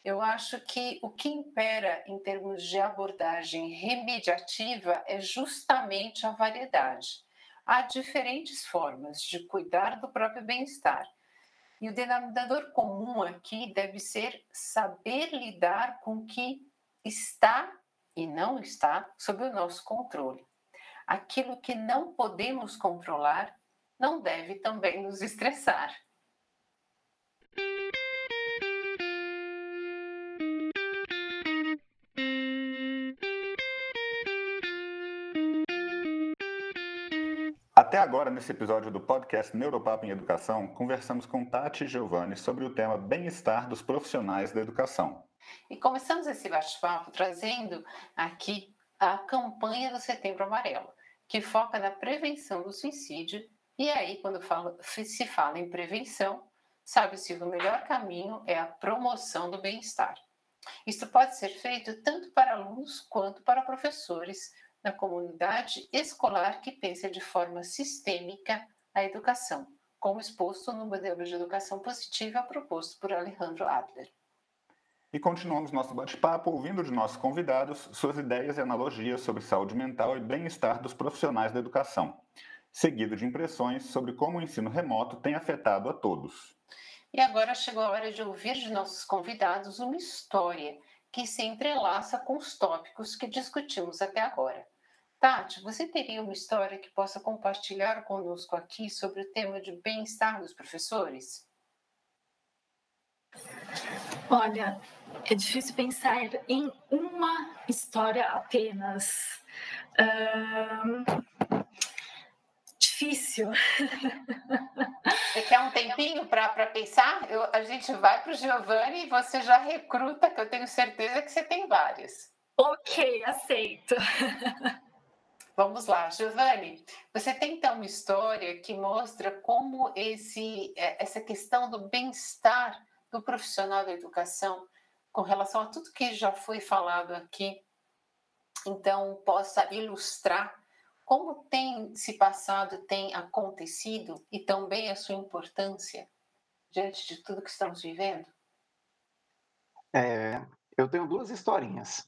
eu acho que o que impera em termos de abordagem remediativa é justamente a variedade. Há diferentes formas de cuidar do próprio bem-estar. E o denominador comum aqui deve ser saber lidar com o que está e não está sob o nosso controle. Aquilo que não podemos controlar não deve também nos estressar. Até agora, nesse episódio do podcast Neuropapo em Educação, conversamos com Tati e Giovanni sobre o tema bem-estar dos profissionais da educação. E começamos esse bate-papo trazendo aqui a campanha do Setembro Amarelo, que foca na prevenção do suicídio. E aí, quando fala, se fala em prevenção, sabe-se que o melhor caminho é a promoção do bem-estar. Isso pode ser feito tanto para alunos quanto para professores na comunidade escolar que pensa de forma sistêmica a educação, como exposto no modelo de educação positiva proposto por Alejandro Adler. E continuamos nosso bate-papo ouvindo de nossos convidados suas ideias e analogias sobre saúde mental e bem-estar dos profissionais da educação, seguido de impressões sobre como o ensino remoto tem afetado a todos. E agora chegou a hora de ouvir de nossos convidados uma história que se entrelaça com os tópicos que discutimos até agora. Tati, você teria uma história que possa compartilhar conosco aqui sobre o tema de bem-estar dos professores? Olha, é difícil pensar em uma história apenas. Difícil. Você quer um tempinho para pensar? Eu, a gente vai para o Giovanni e você já recruta, que eu tenho certeza que você tem vários. Ok, aceito. (laughs) Vamos lá, Giovanni. Você tem então uma história que mostra como esse, é, essa questão do bem-estar do profissional da educação, com relação a tudo que já foi falado aqui, então possa ilustrar como tem se passado, tem acontecido e também a sua importância diante de tudo que estamos vivendo? É, eu tenho duas historinhas.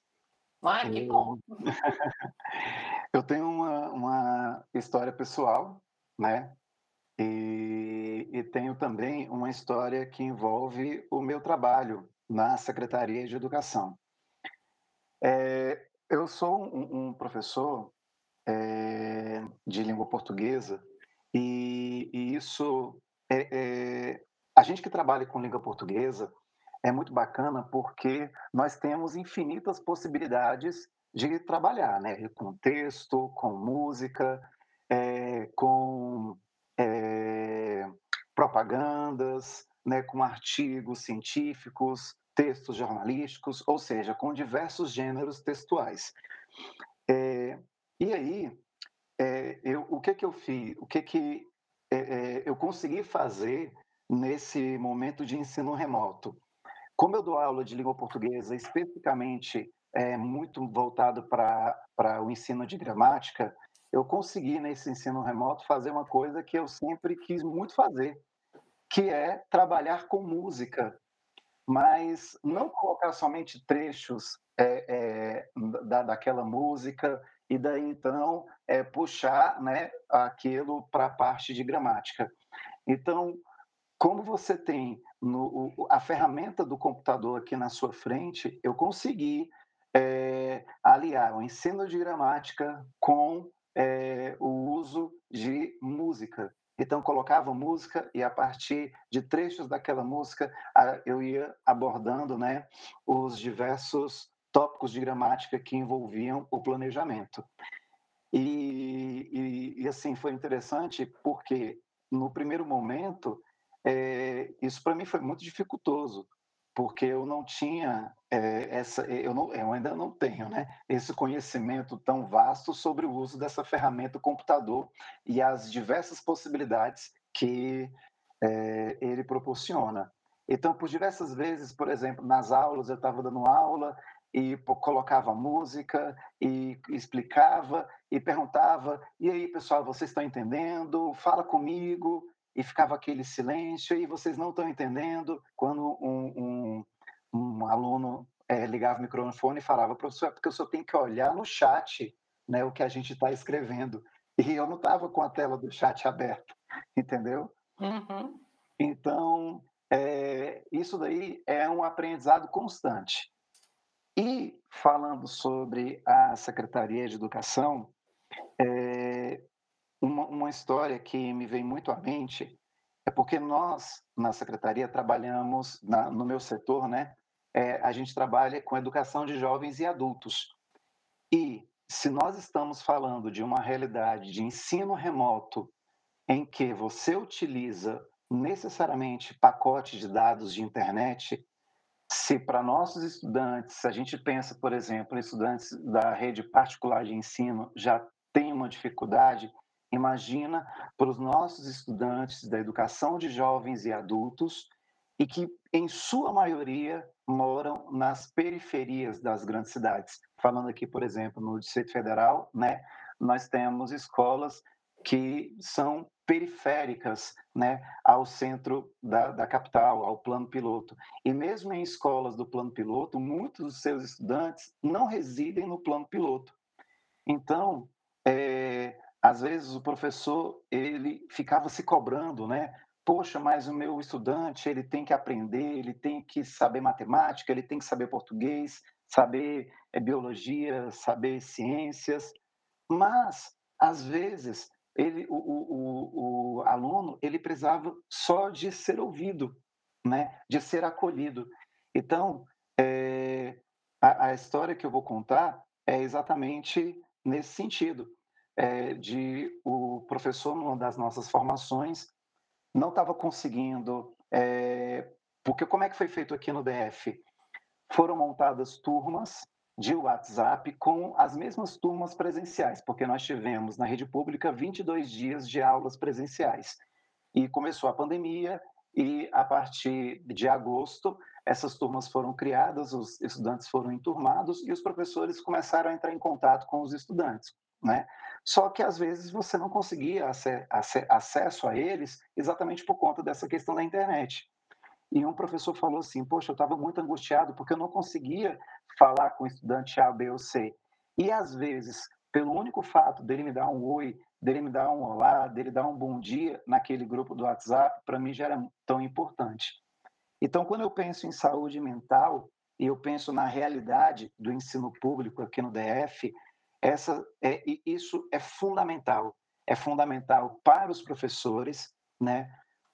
Ah, que bom! (laughs) eu tenho uma, uma história pessoal, né? E, e, tenho também uma história que envolve o meu trabalho na Secretaria de Educação. É, eu sou um, um professor é, de língua portuguesa e, e isso é, é, a gente que trabalha com língua portuguesa é muito bacana porque nós temos infinitas possibilidades de trabalhar, né? Com texto, com música, é, com é, propagandas, né? com artigos científicos, textos jornalísticos, ou seja, com diversos gêneros textuais. É, e aí, eu, o que que eu fiz? O que que eu consegui fazer nesse momento de ensino remoto? Como eu dou aula de língua portuguesa especificamente é, muito voltado para o ensino de gramática, eu consegui nesse ensino remoto fazer uma coisa que eu sempre quis muito fazer, que é trabalhar com música, mas não colocar somente trechos é, é, da, daquela música e daí então é, puxar né, aquilo para a parte de gramática. Então, como você tem no, a ferramenta do computador aqui na sua frente, eu consegui é, aliar o ensino de gramática com é, o uso de música. Então, colocava música e, a partir de trechos daquela música, eu ia abordando né, os diversos tópicos de gramática que envolviam o planejamento. E, e, e assim, foi interessante porque, no primeiro momento, é, isso para mim foi muito dificultoso, porque eu não tinha é, essa, eu, não, eu ainda não tenho, né, esse conhecimento tão vasto sobre o uso dessa ferramenta computador e as diversas possibilidades que é, ele proporciona. Então, por diversas vezes, por exemplo, nas aulas eu estava dando aula e colocava música e explicava e perguntava: e aí, pessoal, vocês estão entendendo? Fala comigo. E ficava aquele silêncio, e vocês não estão entendendo. Quando um, um, um aluno é, ligava o microfone e falava: professor, é porque eu só tenho que olhar no chat né, o que a gente está escrevendo. E eu não estava com a tela do chat aberta, (laughs) entendeu? Uhum. Então, é, isso daí é um aprendizado constante. E falando sobre a Secretaria de Educação, é, uma, uma história que me vem muito à mente é porque nós, na Secretaria, trabalhamos, na, no meu setor, né? É, a gente trabalha com educação de jovens e adultos. E se nós estamos falando de uma realidade de ensino remoto em que você utiliza necessariamente pacotes de dados de internet, se para nossos estudantes, a gente pensa, por exemplo, estudantes da rede particular de ensino já tem uma dificuldade, imagina para os nossos estudantes da educação de jovens e adultos e que, em sua maioria, moram nas periferias das grandes cidades. Falando aqui, por exemplo, no Distrito Federal, né, nós temos escolas que são periféricas né, ao centro da, da, capital, ao plano piloto. E mesmo em escolas do plano piloto, muitos dos seus estudantes não residem no plano piloto. Então, é, às vezes o professor ele ficava se cobrando, né? Poxa, mas o meu estudante ele tem que aprender, ele tem que saber matemática, ele tem que saber português, saber é, biologia, saber ciências. Mas às vezes ele, o, o, o, aluno ele precisava só de ser ouvido, né? de ser acolhido. Então, é, a, a, história que eu vou contar é exatamente nesse sentido, é, de o professor, numa das nossas formações, não estava conseguindo, é, porque como é que foi feito aqui no DF? Foram montadas turmas de WhatsApp com as mesmas turmas presenciais, porque nós tivemos na rede pública 22 dias de aulas presenciais. E começou a pandemia, e a partir de agosto, essas turmas foram criadas, os estudantes foram enturmados e os professores começaram a entrar em contato com os estudantes. Né? Só que às vezes você não conseguia acesso a eles exatamente por conta dessa questão da internet. E um professor falou assim: Poxa, eu estava muito angustiado porque eu não conseguia falar com o estudante A, B ou C. E às vezes, pelo único fato dele me dar um oi, dele me dar um olá, dele dar um bom dia naquele grupo do WhatsApp, para mim já era tão importante. Então, quando eu penso em saúde mental e eu penso na realidade do ensino público aqui no DF, essa é, isso é fundamental. É fundamental para os professores, né,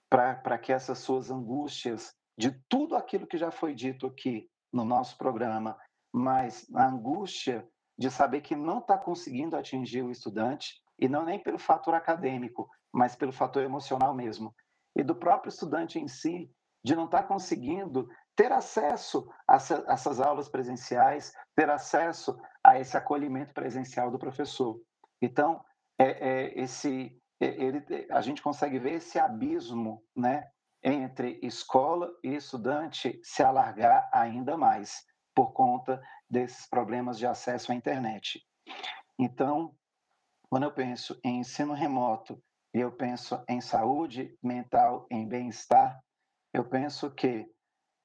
para que essas suas angústias de tudo aquilo que já foi dito aqui no nosso programa, mas a angústia de saber que não está conseguindo atingir o estudante, e não nem pelo fator acadêmico, mas pelo fator emocional mesmo. E do próprio estudante em si, de não estar tá conseguindo ter acesso a essas aulas presenciais, ter acesso esse acolhimento presencial do professor. Então, é, é esse, é, ele, a gente consegue ver esse abismo né, entre escola e estudante se alargar ainda mais por conta desses problemas de acesso à internet. Então, quando eu penso em ensino remoto e eu penso em saúde mental, em bem-estar, eu penso que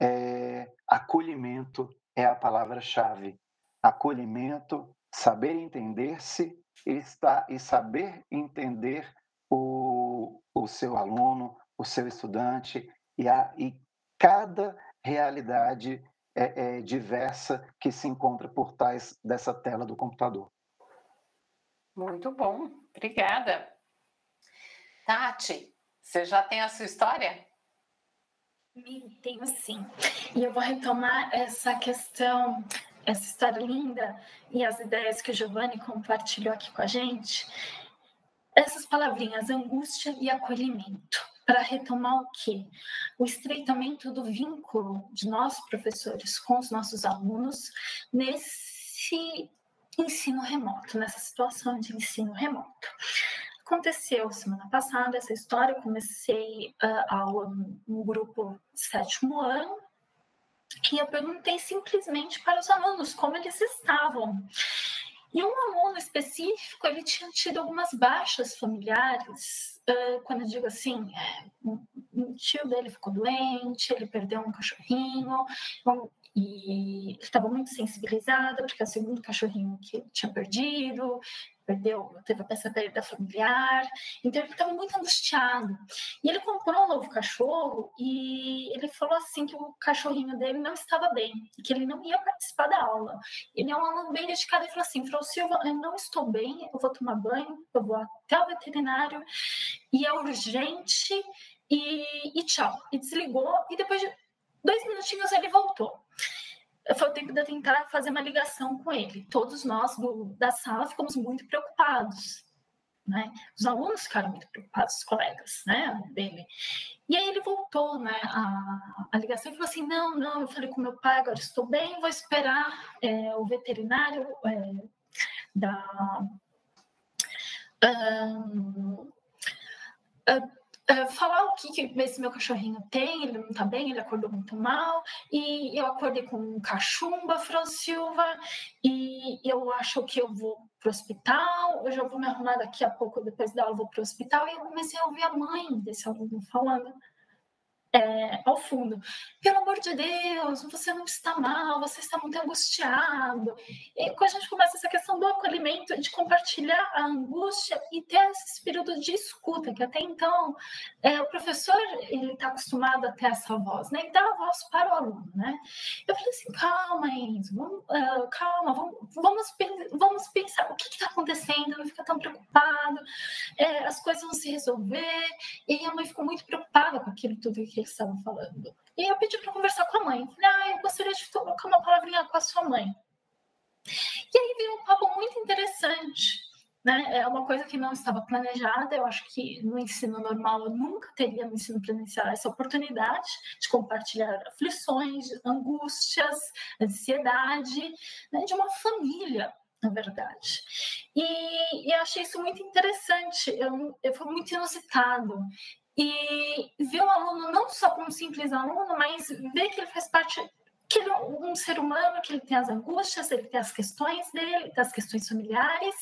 é, acolhimento é a palavra-chave. Acolhimento, saber entender-se e, e saber entender o, o seu aluno, o seu estudante e, a, e cada realidade é, é, diversa que se encontra por trás dessa tela do computador. Muito bom, obrigada. Tati, você já tem a sua história? Tenho sim. E eu vou retomar essa questão, essa história linda e as ideias que o Giovanni compartilhou aqui com a gente. Essas palavrinhas, angústia e acolhimento para retomar o quê? O estreitamento do vínculo de nós, professores, com os nossos alunos nesse ensino remoto, nessa situação de ensino remoto. Aconteceu semana passada essa história, eu comecei a aula no grupo sétimo ano, e eu perguntei simplesmente para os alunos como eles estavam. E um aluno específico, ele tinha tido algumas baixas familiares. Quando eu digo assim, é, um tio dele ficou doente, ele perdeu um cachorrinho, e estava muito sensibilizado, porque é o segundo cachorrinho que tinha perdido, perdeu, teve essa perda familiar, então ele estava muito angustiado. E ele comprou um novo cachorro e ele falou assim que o cachorrinho dele não estava bem, que ele não ia participar da aula. Ele é um aluno bem dedicado e falou assim: falou, Silva, eu não estou bem, eu vou tomar banho, eu vou até o veterinário e é urgente e, e tchau. E desligou e depois de dois minutinhos ele voltou foi o tempo de eu tentar fazer uma ligação com ele. Todos nós do, da sala ficamos muito preocupados. Né? Os alunos ficaram muito preocupados, os colegas né, dele. E aí ele voltou né, a, a ligação e falou assim: não, não, eu falei com meu pai, agora estou bem, vou esperar é, o veterinário é, da. Um, uh, uh, falar o que, que esse meu cachorrinho tem, ele não tá bem, ele acordou muito mal, e eu acordei com cachumba, Fran Silva, e eu acho que eu vou pro hospital, eu já vou me arrumar daqui a pouco, depois da aula eu vou pro hospital, e eu comecei a ouvir a mãe desse aluno falando, é, ao fundo. Pelo amor de Deus, você não está mal, você está muito angustiado. E quando a gente começa essa questão do acolhimento, de compartilhar a angústia e ter esse período de escuta, que até então é, o professor ele está acostumado a ter essa voz, né? E dar a voz para o aluno, né? Eu falei assim, calma, Enzo, vamos, uh, calma, vamos, vamos, vamos pensar o que está acontecendo, não fica tão preocupado, é, as coisas vão se resolver. E a mãe ficou muito preocupada com aquilo tudo que eles estavam falando. E eu pedi para conversar com a mãe. Falei, ah, eu gostaria de trocar uma palavrinha com a sua mãe. E aí veio um papo muito interessante. Né? É uma coisa que não estava planejada. Eu acho que no ensino normal eu nunca teria no ensino presencial essa oportunidade de compartilhar aflições, angústias, ansiedade né? de uma família, na verdade. E, e achei isso muito interessante, eu, eu, muito inusitado e ver o aluno não só como simples aluno, mas ver que ele faz parte que ele é um ser humano, que ele tem as angústias, ele tem as questões dele, tem as questões familiares,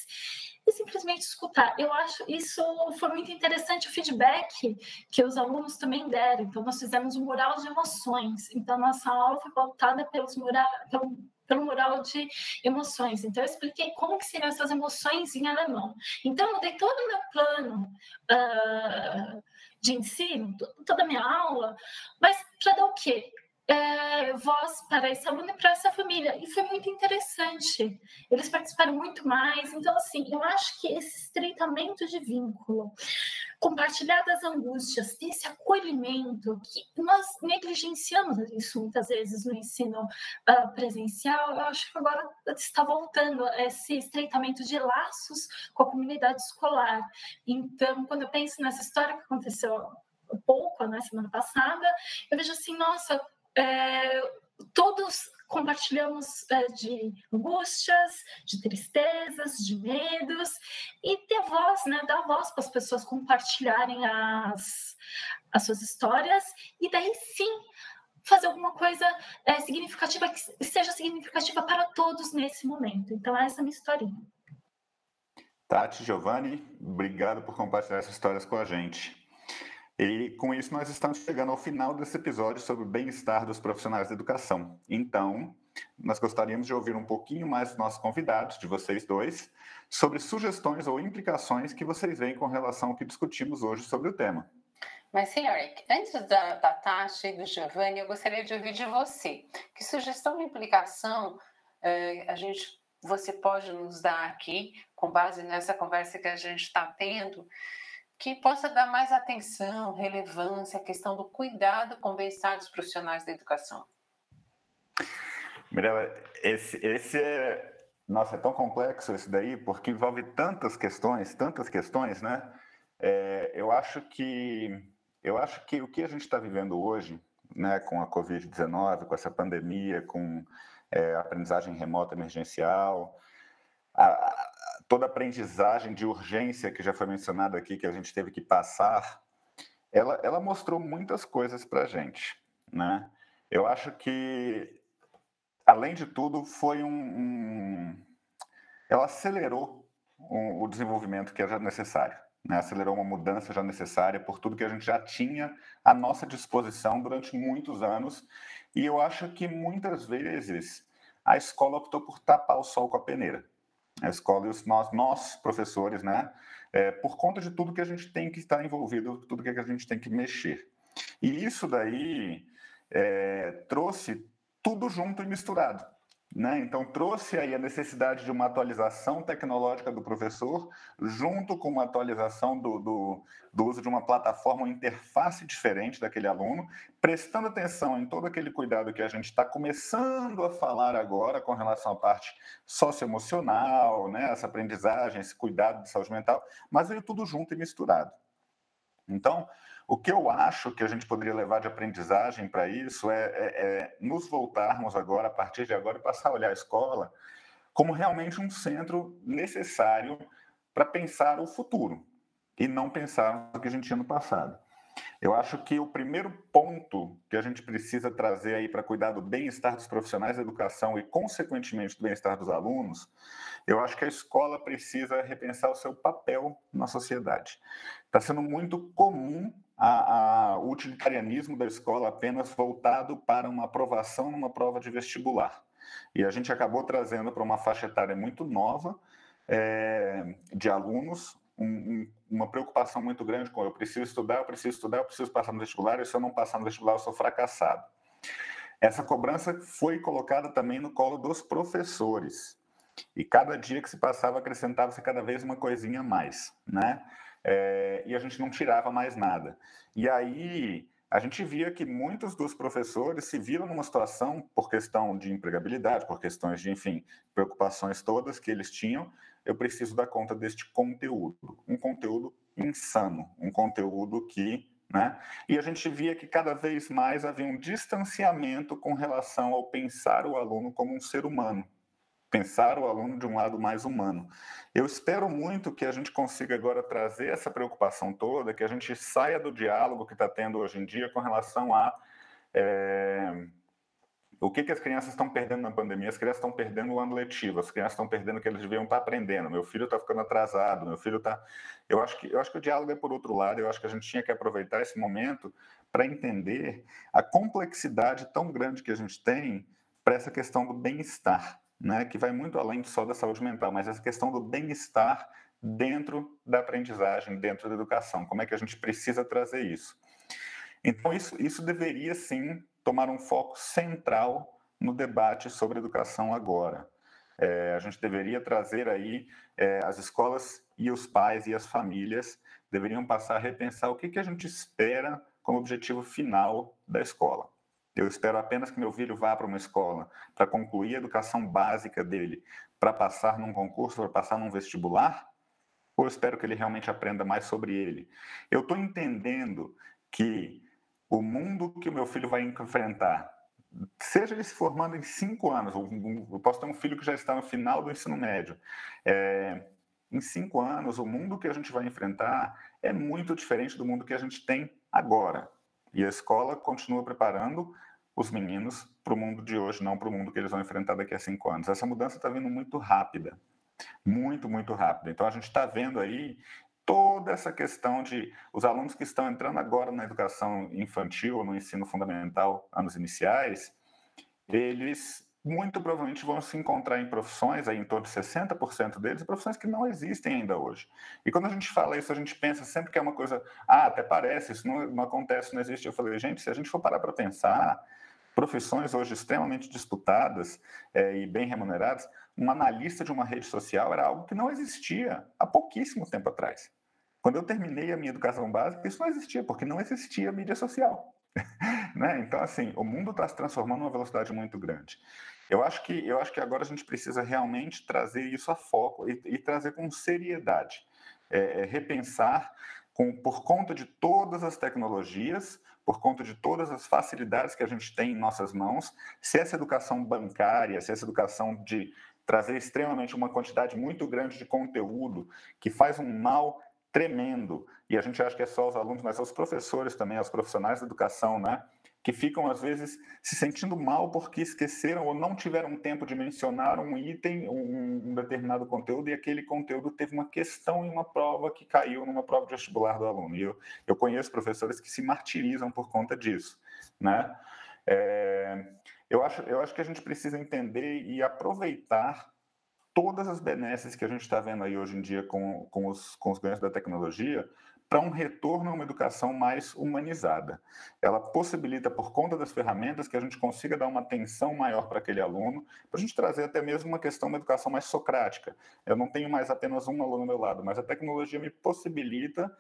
e simplesmente escutar. Eu acho isso foi muito interessante o feedback que os alunos também deram. Então, nós fizemos um mural de emoções. Então, nossa aula foi pautada pelos mural, pelo, pelo mural de emoções. Então, eu expliquei como que seriam essas emoções em alemão. Então, eu dei todo o meu plano. Uh, de ensino, toda a minha aula, mas para dar o quê? É, voz para esse aluno e para essa família. E foi muito interessante. Eles participaram muito mais. Então, assim, eu acho que esse estreitamento de vínculo, compartilhar das angústias, esse acolhimento, que nós negligenciamos isso muitas vezes no ensino uh, presencial, eu acho que agora está voltando esse estreitamento de laços com a comunidade escolar. Então, quando eu penso nessa história que aconteceu pouco, na né, semana passada, eu vejo assim, nossa, é, todos compartilhamos é, de angústias, de tristezas, de medos, e ter voz, né, dar voz para as pessoas compartilharem as, as suas histórias, e daí sim fazer alguma coisa é, significativa que seja significativa para todos nesse momento. Então, essa é a minha historinha. Tati, Giovanni, obrigado por compartilhar essas histórias com a gente. E com isso nós estamos chegando ao final desse episódio sobre o bem-estar dos profissionais da educação. Então, nós gostaríamos de ouvir um pouquinho mais dos nossos convidados, de vocês dois, sobre sugestões ou implicações que vocês veem com relação ao que discutimos hoje sobre o tema. Mas, sim, Eric, antes da, da Tati e do Giovanni, eu gostaria de ouvir de você. Que sugestão de implicação eh, a gente, você pode nos dar aqui, com base nessa conversa que a gente está tendo, que possa dar mais atenção, relevância à questão do cuidado com o bem-estar dos profissionais da educação? Mirella, esse, esse é. Nossa, é tão complexo esse daí, porque envolve tantas questões, tantas questões, né? É, eu acho que eu acho que o que a gente está vivendo hoje, né, com a Covid-19, com essa pandemia, com é, aprendizagem remota emergencial, a, toda a aprendizagem de urgência que já foi mencionada aqui, que a gente teve que passar, ela, ela mostrou muitas coisas para a gente, né? Eu acho que, além de tudo, foi um, um ela acelerou o, o desenvolvimento que era necessário né, acelerou uma mudança já necessária por tudo que a gente já tinha à nossa disposição durante muitos anos. E eu acho que muitas vezes a escola optou por tapar o sol com a peneira. A escola e os, nós, nós professores, né, é, por conta de tudo que a gente tem que estar envolvido, tudo que a gente tem que mexer. E isso daí é, trouxe tudo junto e misturado. Né? Então, trouxe aí a necessidade de uma atualização tecnológica do professor, junto com uma atualização do, do, do, uso de uma plataforma, uma interface diferente daquele aluno, prestando atenção em todo aquele cuidado que a gente está começando a falar agora com relação à parte socioemocional, né? essa aprendizagem, esse cuidado de saúde mental, mas veio tudo junto e misturado. Então, o que eu acho que a gente poderia levar de aprendizagem para isso é, é, é, nos voltarmos agora, a partir de agora, e passar a olhar a escola como realmente um centro necessário para pensar o futuro e não pensar no que a gente tinha no passado. Eu acho que o primeiro ponto que a gente precisa trazer aí para cuidar do bem-estar dos profissionais da educação e, consequentemente, do bem-estar dos alunos, eu acho que a escola precisa repensar o seu papel na sociedade. Está sendo muito comum a, a, o utilitarianismo da escola apenas voltado para uma aprovação numa prova de vestibular. E a gente acabou trazendo para uma faixa etária muito nova é, de alunos um, um, uma preocupação muito grande com eu preciso estudar, eu preciso estudar, eu preciso passar no vestibular, e se eu não passar no vestibular, eu sou fracassado. Essa cobrança foi colocada também no colo dos professores. E cada dia que se passava, acrescentava-se cada vez uma coisinha a mais, né? é, e a gente não tirava mais nada. E aí a gente via que muitos dos professores se viram numa situação, por questão de empregabilidade, por questões de, enfim, preocupações todas que eles tinham, eu preciso dar conta deste conteúdo. Um conteúdo insano, um conteúdo que. Né? E a gente via que cada vez mais havia um distanciamento com relação ao pensar o aluno como um ser humano, pensar o aluno de um lado mais humano. Eu espero muito que a gente consiga agora trazer essa preocupação toda, que a gente saia do diálogo que está tendo hoje em dia com relação a é, o que, que as crianças estão perdendo na pandemia. As crianças estão perdendo o ano letivo, as crianças estão perdendo o que eles deviam estar tá aprendendo. Meu filho está ficando atrasado, meu filho está. Eu acho que eu acho que o diálogo é por outro lado. Eu acho que a gente tinha que aproveitar esse momento para entender a complexidade tão grande que a gente tem para essa questão do bem-estar né, que vai muito além só da saúde mental, mas essa questão do bem-estar dentro da aprendizagem, dentro da educação. Como é que a gente precisa trazer isso? Então, isso, isso deveria sim tomar um foco central no debate sobre educação agora. É, a gente deveria trazer aí é, as escolas e os pais e as famílias deveriam passar a repensar o que, que a gente espera como objetivo final da escola. Eu espero apenas que meu filho vá para uma escola para concluir a educação básica dele, para passar num concurso, para passar num vestibular? Ou eu espero que ele realmente aprenda mais sobre ele? Eu estou entendendo que o mundo que o meu filho vai enfrentar, seja ele se formando em cinco anos, eu posso ter um filho que já está no final do ensino médio, é, em cinco anos, o mundo que a gente vai enfrentar é muito diferente do mundo que a gente tem agora. E a escola continua preparando os meninos para o mundo de hoje, não para o mundo que eles vão enfrentar daqui a cinco anos. Essa mudança está vindo muito rápida, muito, muito rápida. Então a gente está vendo aí toda essa questão de os alunos que estão entrando agora na educação infantil, no ensino fundamental, anos iniciais, eles muito provavelmente vão se encontrar em profissões, aí em torno de 60% deles, profissões que não existem ainda hoje. E quando a gente fala isso, a gente pensa sempre que é uma coisa, ah, até parece, isso não, não acontece, não existe. Eu falei, gente, se a gente for parar para pensar, profissões hoje extremamente disputadas é, e bem remuneradas, um analista de uma rede social era algo que não existia há pouquíssimo tempo atrás. Quando eu terminei a minha educação básica, isso não existia, porque não existia mídia social. (laughs) né? Então, assim, o mundo está se transformando numa velocidade muito grande. Eu acho que, eu acho que agora a gente precisa realmente trazer isso a foco e, e trazer com seriedade. É, é, repensar com, por conta de todas as tecnologias, por conta de todas as facilidades que a gente tem em nossas mãos, se essa educação bancária, se essa educação de trazer extremamente uma quantidade muito grande de conteúdo que faz um mal tremendo. E a gente acha que é só os alunos, mas os professores também, os profissionais da educação, né? Que ficam, às vezes, se sentindo mal porque esqueceram ou não tiveram tempo de mencionar um item, um, um determinado conteúdo, e aquele conteúdo teve uma questão em uma prova que caiu numa prova de vestibular do aluno. E eu, eu conheço professores que se martirizam por conta disso, né? É, eu, acho, eu acho que a gente precisa entender e aproveitar todas as benesses que a gente está vendo aí hoje em dia com, com, os, com os ganhos da tecnologia para um retorno a uma educação mais humanizada. Ela possibilita, por conta das ferramentas, que a gente consiga dar uma atenção maior para aquele aluno, para a gente trazer até mesmo uma questão, uma educação mais socrática. Eu não tenho mais apenas um aluno ao meu lado, mas a tecnologia me possibilita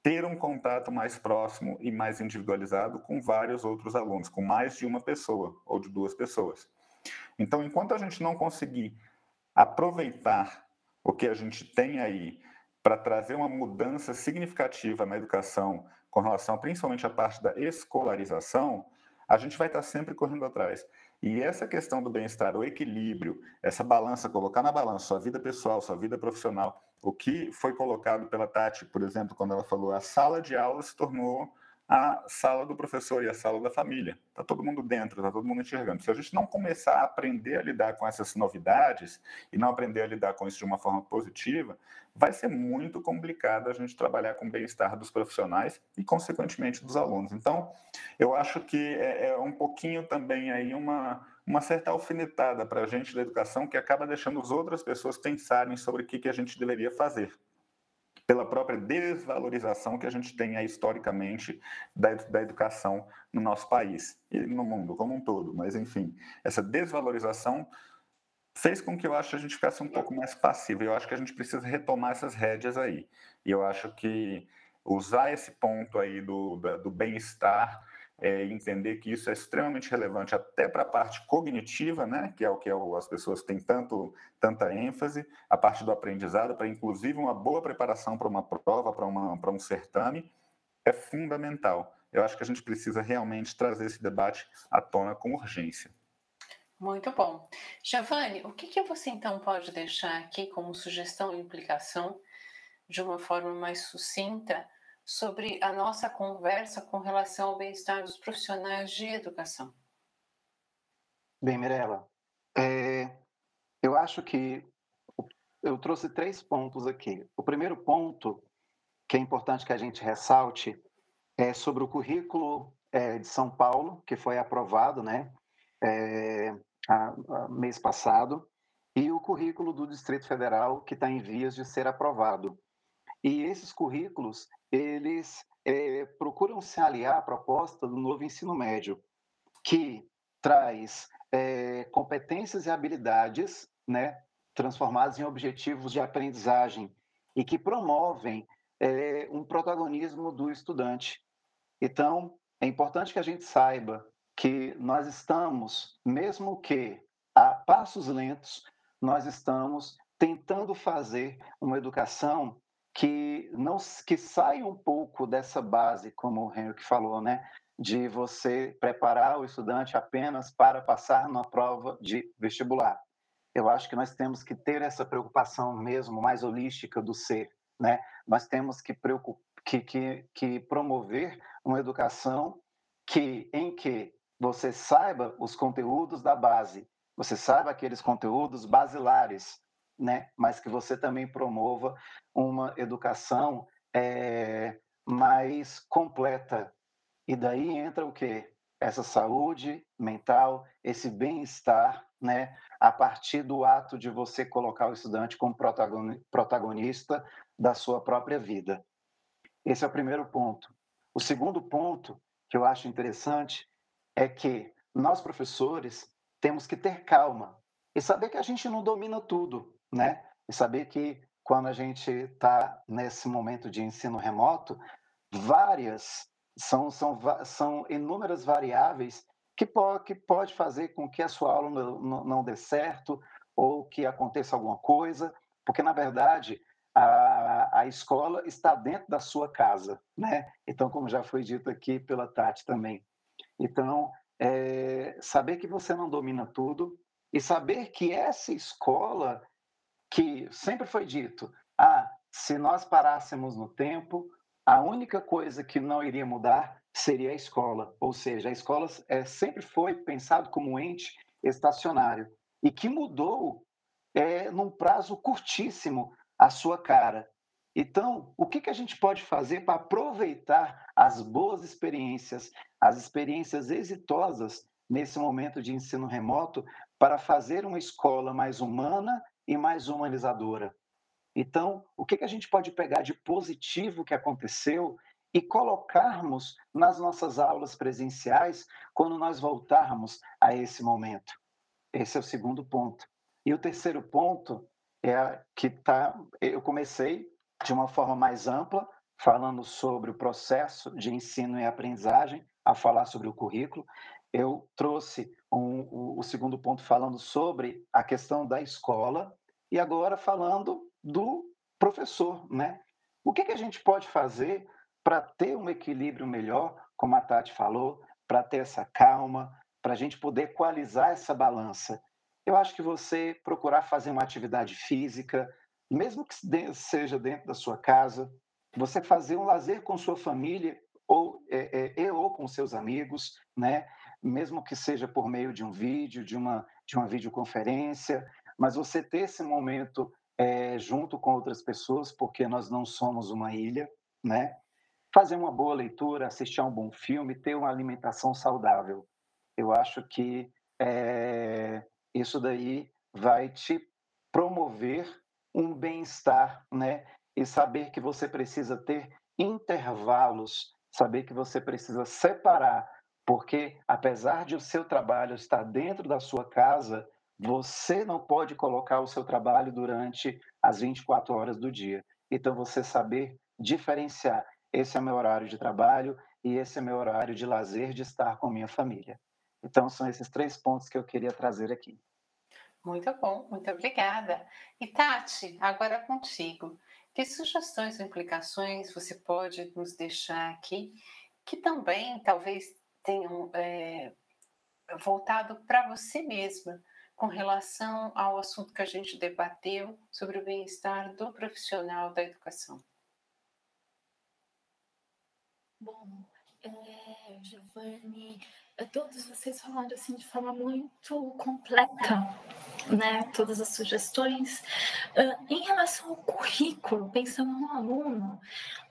ter um contato mais próximo e mais individualizado com vários outros alunos, com mais de uma pessoa ou de duas pessoas. Então, enquanto a gente não conseguir aproveitar o que a gente tem aí para trazer uma mudança significativa na educação com relação principalmente à parte da escolarização, a gente vai estar sempre correndo atrás. E essa questão do bem-estar, o equilíbrio, essa balança, colocar na balança sua vida pessoal, sua vida profissional, o que foi colocado pela Tati, por exemplo, quando ela falou a sala de aula se tornou a sala do professor e a sala da família. Está todo mundo dentro, está todo mundo enxergando. Se a gente não começar a aprender a lidar com essas novidades e não aprender a lidar com isso de uma forma positiva, vai ser muito complicado a gente trabalhar com o bem-estar dos profissionais e, consequentemente, dos alunos. Então, eu acho que é, é um pouquinho também aí uma, uma certa alfinetada para a gente da educação que acaba deixando as outras pessoas pensarem sobre o que, que a gente deveria fazer pela própria desvalorização que a gente tem aí, historicamente da, da educação no nosso país e no mundo como um todo. Mas, enfim, essa desvalorização fez com que eu acho que a gente ficasse um pouco mais passivo. Eu acho que a gente precisa retomar essas rédeas aí. E eu acho que usar esse ponto aí do, do bem-estar é, entender que isso é extremamente relevante até para a parte cognitiva, né, que é o que as pessoas têm tanto, tanta ênfase, a parte do aprendizado, para inclusive uma boa preparação para uma prova, para um certame, é fundamental. Eu acho que a gente precisa realmente trazer esse debate à tona com urgência. Muito bom. Giovanni, o que, que você então pode deixar aqui como sugestão e implicação, de uma forma mais sucinta, sobre a nossa conversa com relação ao bem-estar dos profissionais de educação. Bem, Mirella, é, eu acho que eu trouxe três pontos aqui. O primeiro ponto, que é importante que a gente ressalte, é sobre o currículo é, de São Paulo, que foi aprovado, né, é, a, a mês passado, e o currículo do Distrito Federal, que está em vias de ser aprovado. E esses currículos, eles é, procuram se aliar à proposta do novo ensino médio, que traz é, competências e habilidades né, transformadas em objetivos de aprendizagem e que promovem é, um protagonismo do estudante. Então, é importante que a gente saiba que nós estamos, mesmo que a passos lentos, nós estamos tentando fazer uma educação que não que sai um pouco dessa base, como o Henrique falou, né, de você preparar o estudante apenas para passar na prova de vestibular. Eu acho que nós temos que ter essa preocupação mesmo mais holística do ser, né? Nós temos que, que, que, que promover uma educação que em que você saiba os conteúdos da base, você saiba aqueles conteúdos basilares, né? mas que você também promova uma educação é, mais completa. E daí entra o quê? essa saúde mental, esse bem-estar, né, a partir do ato de você colocar o estudante como protagonista da sua própria vida. Esse é o primeiro ponto. O segundo ponto que eu acho interessante é que nós professores temos que ter calma e saber que a gente não domina tudo, né? E saber que quando a gente está nesse momento de ensino remoto, várias são, são, são inúmeras variáveis que, po que pode fazer com que a sua aula não, não, não dê certo ou que aconteça alguma coisa, porque, na verdade, a, a escola está dentro da sua casa, né? Então, como já foi dito aqui pela Tati também. Então, é, saber que você não domina tudo e saber que essa escola, que sempre foi dito, ah, se nós parássemos no tempo, a única coisa que não iria mudar seria a escola, ou seja, a escola é, sempre foi pensado como um ente estacionário e que mudou é, num prazo curtíssimo a sua cara. Então, o que, que a gente pode fazer para aproveitar as boas experiências, as experiências exitosas nesse momento de ensino remoto, para fazer uma escola mais humana e mais humanizadora? Então, o que, que a gente pode pegar de positivo que aconteceu e colocarmos nas nossas aulas presenciais quando nós voltarmos a esse momento? Esse é o segundo ponto. E o terceiro ponto é que tá, eu comecei de uma forma mais ampla, falando sobre o processo de ensino e aprendizagem, a falar sobre o currículo. Eu trouxe um, o, o segundo ponto falando sobre a questão da escola, e agora falando do professor, né? O que, que a gente pode fazer para ter um equilíbrio melhor, como a Tati falou, para ter essa calma, para a gente poder equalizar essa balança? Eu acho que você procurar fazer uma atividade física, mesmo que seja dentro da sua casa, você fazer um lazer com sua família ou é, é, ou com seus amigos, né? Mesmo que seja por meio de um vídeo, de uma de uma videoconferência, mas você ter esse momento é, junto com outras pessoas, porque nós não somos uma ilha, né? Fazer uma boa leitura, assistir a um bom filme, ter uma alimentação saudável. Eu acho que é, isso daí vai te promover um bem-estar, né? E saber que você precisa ter intervalos, saber que você precisa separar, porque apesar de o seu trabalho estar dentro da sua casa, você não pode colocar o seu trabalho durante as 24 horas do dia. Então, você saber diferenciar. Esse é meu horário de trabalho e esse é meu horário de lazer, de estar com minha família. Então, são esses três pontos que eu queria trazer aqui. Muito bom, muito obrigada. E Tati, agora é contigo. Que sugestões ou implicações você pode nos deixar aqui que também talvez tenham é, voltado para você mesma? Com relação ao assunto que a gente debateu sobre o bem-estar do profissional da educação? Bom, é, Giovanni, é, todos vocês falaram assim de forma muito completa, né? Todas as sugestões. Uh, em relação ao currículo, pensando no aluno,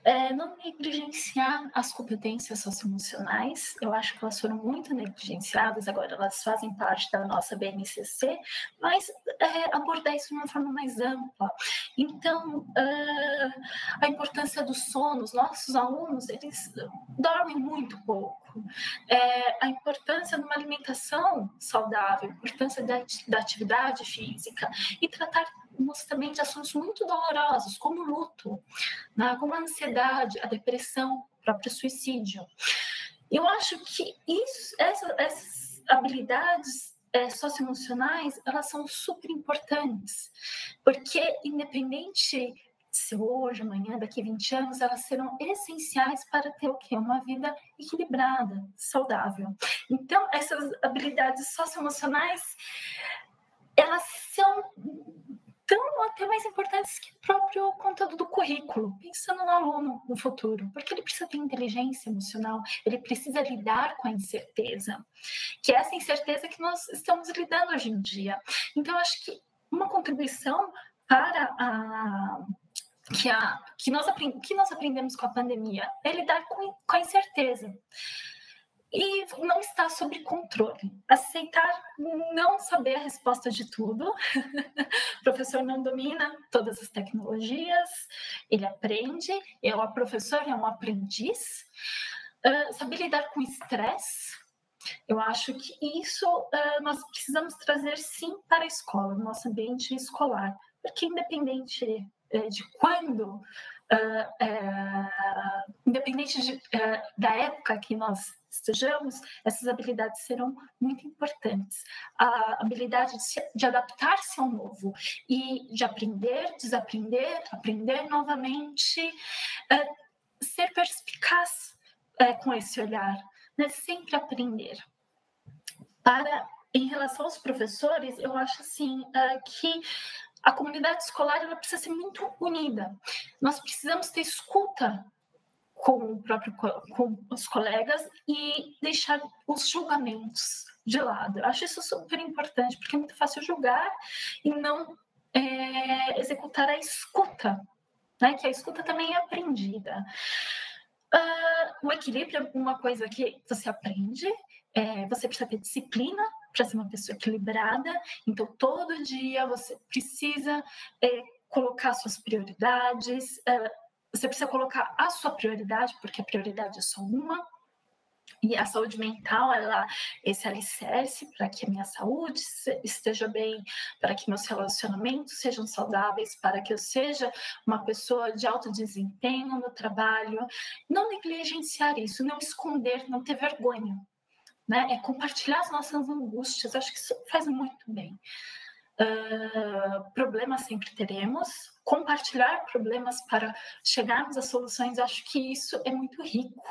é, não negligenciar as competências socioemocionais. Eu acho que elas foram muito negligenciadas, agora elas fazem parte da nossa BNCC, mas é, abordar isso de uma forma mais ampla. Então, uh, a importância do sono, os nossos alunos, eles dormem muito pouco. É, a importância de uma alimentação saudável, a importância da, da atividade física e tratar também de assuntos muito dolorosos, como luto, né? como a ansiedade, a depressão, o próprio suicídio. Eu acho que isso, essa, essas habilidades é, socioemocionais, elas são super importantes, porque independente se hoje, amanhã, daqui a 20 anos, elas serão essenciais para ter o quê? Uma vida equilibrada, saudável. Então, essas habilidades socioemocionais, elas são tão até mais importantes que o próprio conteúdo do currículo, pensando no aluno no futuro, porque ele precisa ter inteligência emocional, ele precisa lidar com a incerteza, que é essa incerteza que nós estamos lidando hoje em dia. Então, acho que uma contribuição para a que, a, que, nós, que nós aprendemos com a pandemia é lidar com, com a incerteza. E não está sob controle. Aceitar não saber a resposta de tudo. o (laughs) professor não domina todas as tecnologias, ele aprende, é o professor é um aprendiz. Uh, saber lidar com estresse. Eu acho que isso uh, nós precisamos trazer sim para a escola, no nosso ambiente escolar, porque independente uh, de quando Uh, independente de, uh, da época que nós estejamos, essas habilidades serão muito importantes. A habilidade de, de adaptar-se ao novo e de aprender, desaprender, aprender novamente, ser perspicaz com esse olhar, né? sempre aprender. Para em relação aos professores, eu acho assim que a comunidade escolar ela precisa ser muito unida. Nós precisamos ter escuta com o próprio com os colegas e deixar os julgamentos de lado. Eu acho isso super importante porque é muito fácil julgar e não é, executar a escuta, né? Que a escuta também é aprendida. Uh, o equilíbrio é uma coisa que você aprende, é, você precisa ter disciplina para ser uma pessoa equilibrada. Então, todo dia você precisa é, colocar suas prioridades, é, você precisa colocar a sua prioridade, porque a prioridade é só uma. E a saúde mental, ela esse alicerce para que a minha saúde esteja bem, para que meus relacionamentos sejam saudáveis, para que eu seja uma pessoa de alto desempenho no trabalho. Não negligenciar isso, não esconder, não ter vergonha né? É compartilhar as nossas angústias. Acho que isso faz muito bem. Uh, problemas sempre teremos. Compartilhar problemas para chegarmos a soluções, acho que isso é muito rico.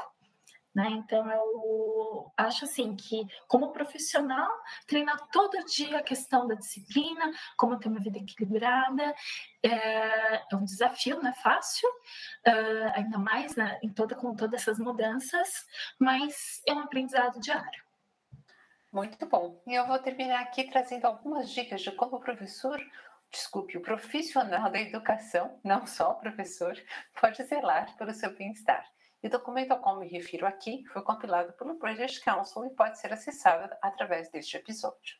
Né? Então, eu acho assim que, como profissional, treinar todo dia a questão da disciplina, como ter uma vida equilibrada, é, é um desafio, não é fácil, uh, ainda mais né, em toda, com todas essas mudanças, mas é um aprendizado diário. Muito bom. E eu vou terminar aqui trazendo algumas dicas de como o professor, desculpe, o profissional da educação, não só o professor, pode zelar pelo seu bem-estar. E o documento ao qual me refiro aqui foi compilado pelo British Council e pode ser acessado através deste episódio.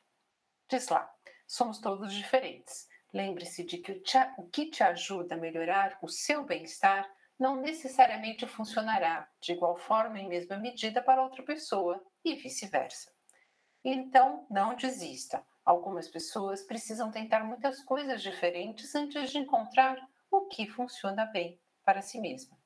Diz lá: somos todos diferentes. Lembre-se de que o que te ajuda a melhorar o seu bem-estar não necessariamente funcionará de igual forma em mesma medida para outra pessoa e vice-versa. Então, não desista. Algumas pessoas precisam tentar muitas coisas diferentes antes de encontrar o que funciona bem para si mesma.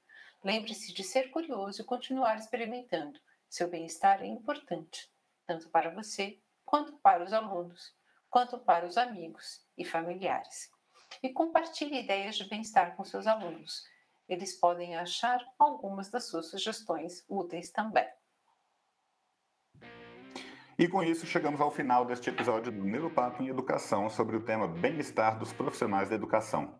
Lembre-se de ser curioso e continuar experimentando. Seu bem-estar é importante, tanto para você quanto para os alunos, quanto para os amigos e familiares. E compartilhe ideias de bem-estar com seus alunos. Eles podem achar algumas das suas sugestões úteis também. E com isso chegamos ao final deste episódio do Neuropapo em Educação sobre o tema bem-estar dos profissionais da educação.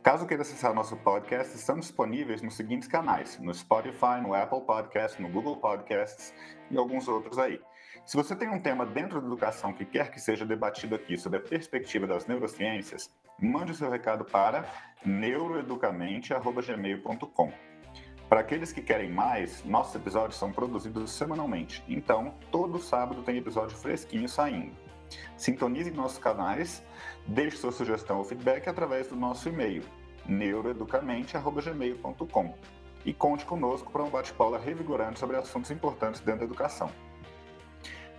Caso queira acessar nosso podcast, estamos disponíveis nos seguintes canais: no Spotify, no Apple Podcasts, no Google Podcasts e alguns outros aí. Se você tem um tema dentro da educação que quer que seja debatido aqui sobre a perspectiva das neurociências, mande o seu recado para neuroeducamente.gmail.com. Para aqueles que querem mais, nossos episódios são produzidos semanalmente, então todo sábado tem episódio fresquinho saindo. Sintonize nossos canais, deixe sua sugestão ou feedback através do nosso e-mail neuroeducamente.gmail.com e conte conosco para um bate-bola revigorante sobre assuntos importantes dentro da educação.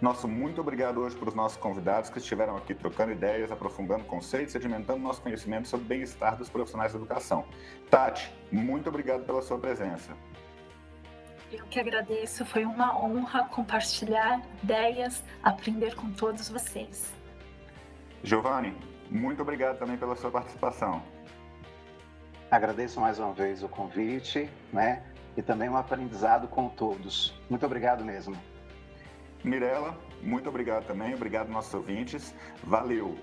Nosso muito obrigado hoje para os nossos convidados que estiveram aqui trocando ideias, aprofundando conceitos, sedimentando nosso conhecimento sobre o bem-estar dos profissionais da educação. Tati, muito obrigado pela sua presença. Eu que agradeço, foi uma honra compartilhar ideias, aprender com todos vocês. Giovanni, muito obrigado também pela sua participação. Agradeço mais uma vez o convite, né? E também um aprendizado com todos. Muito obrigado mesmo. Mirela, muito obrigado também, obrigado nossos ouvintes, valeu!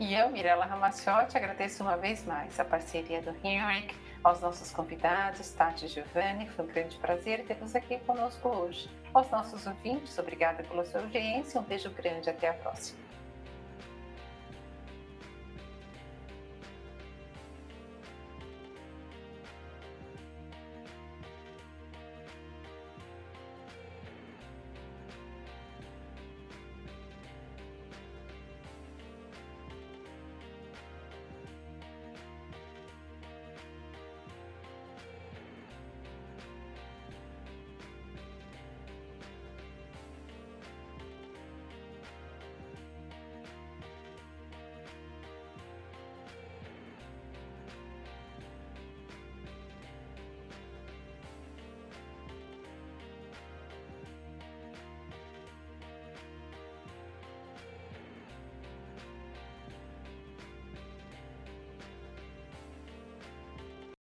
E eu, Mirela Ramaciotti, agradeço uma vez mais a parceria do Henrique, aos nossos convidados, Tati e Giovanni, foi um grande prazer tê-los aqui conosco hoje. Aos nossos ouvintes, obrigada pela sua audiência, um beijo grande, até a próxima.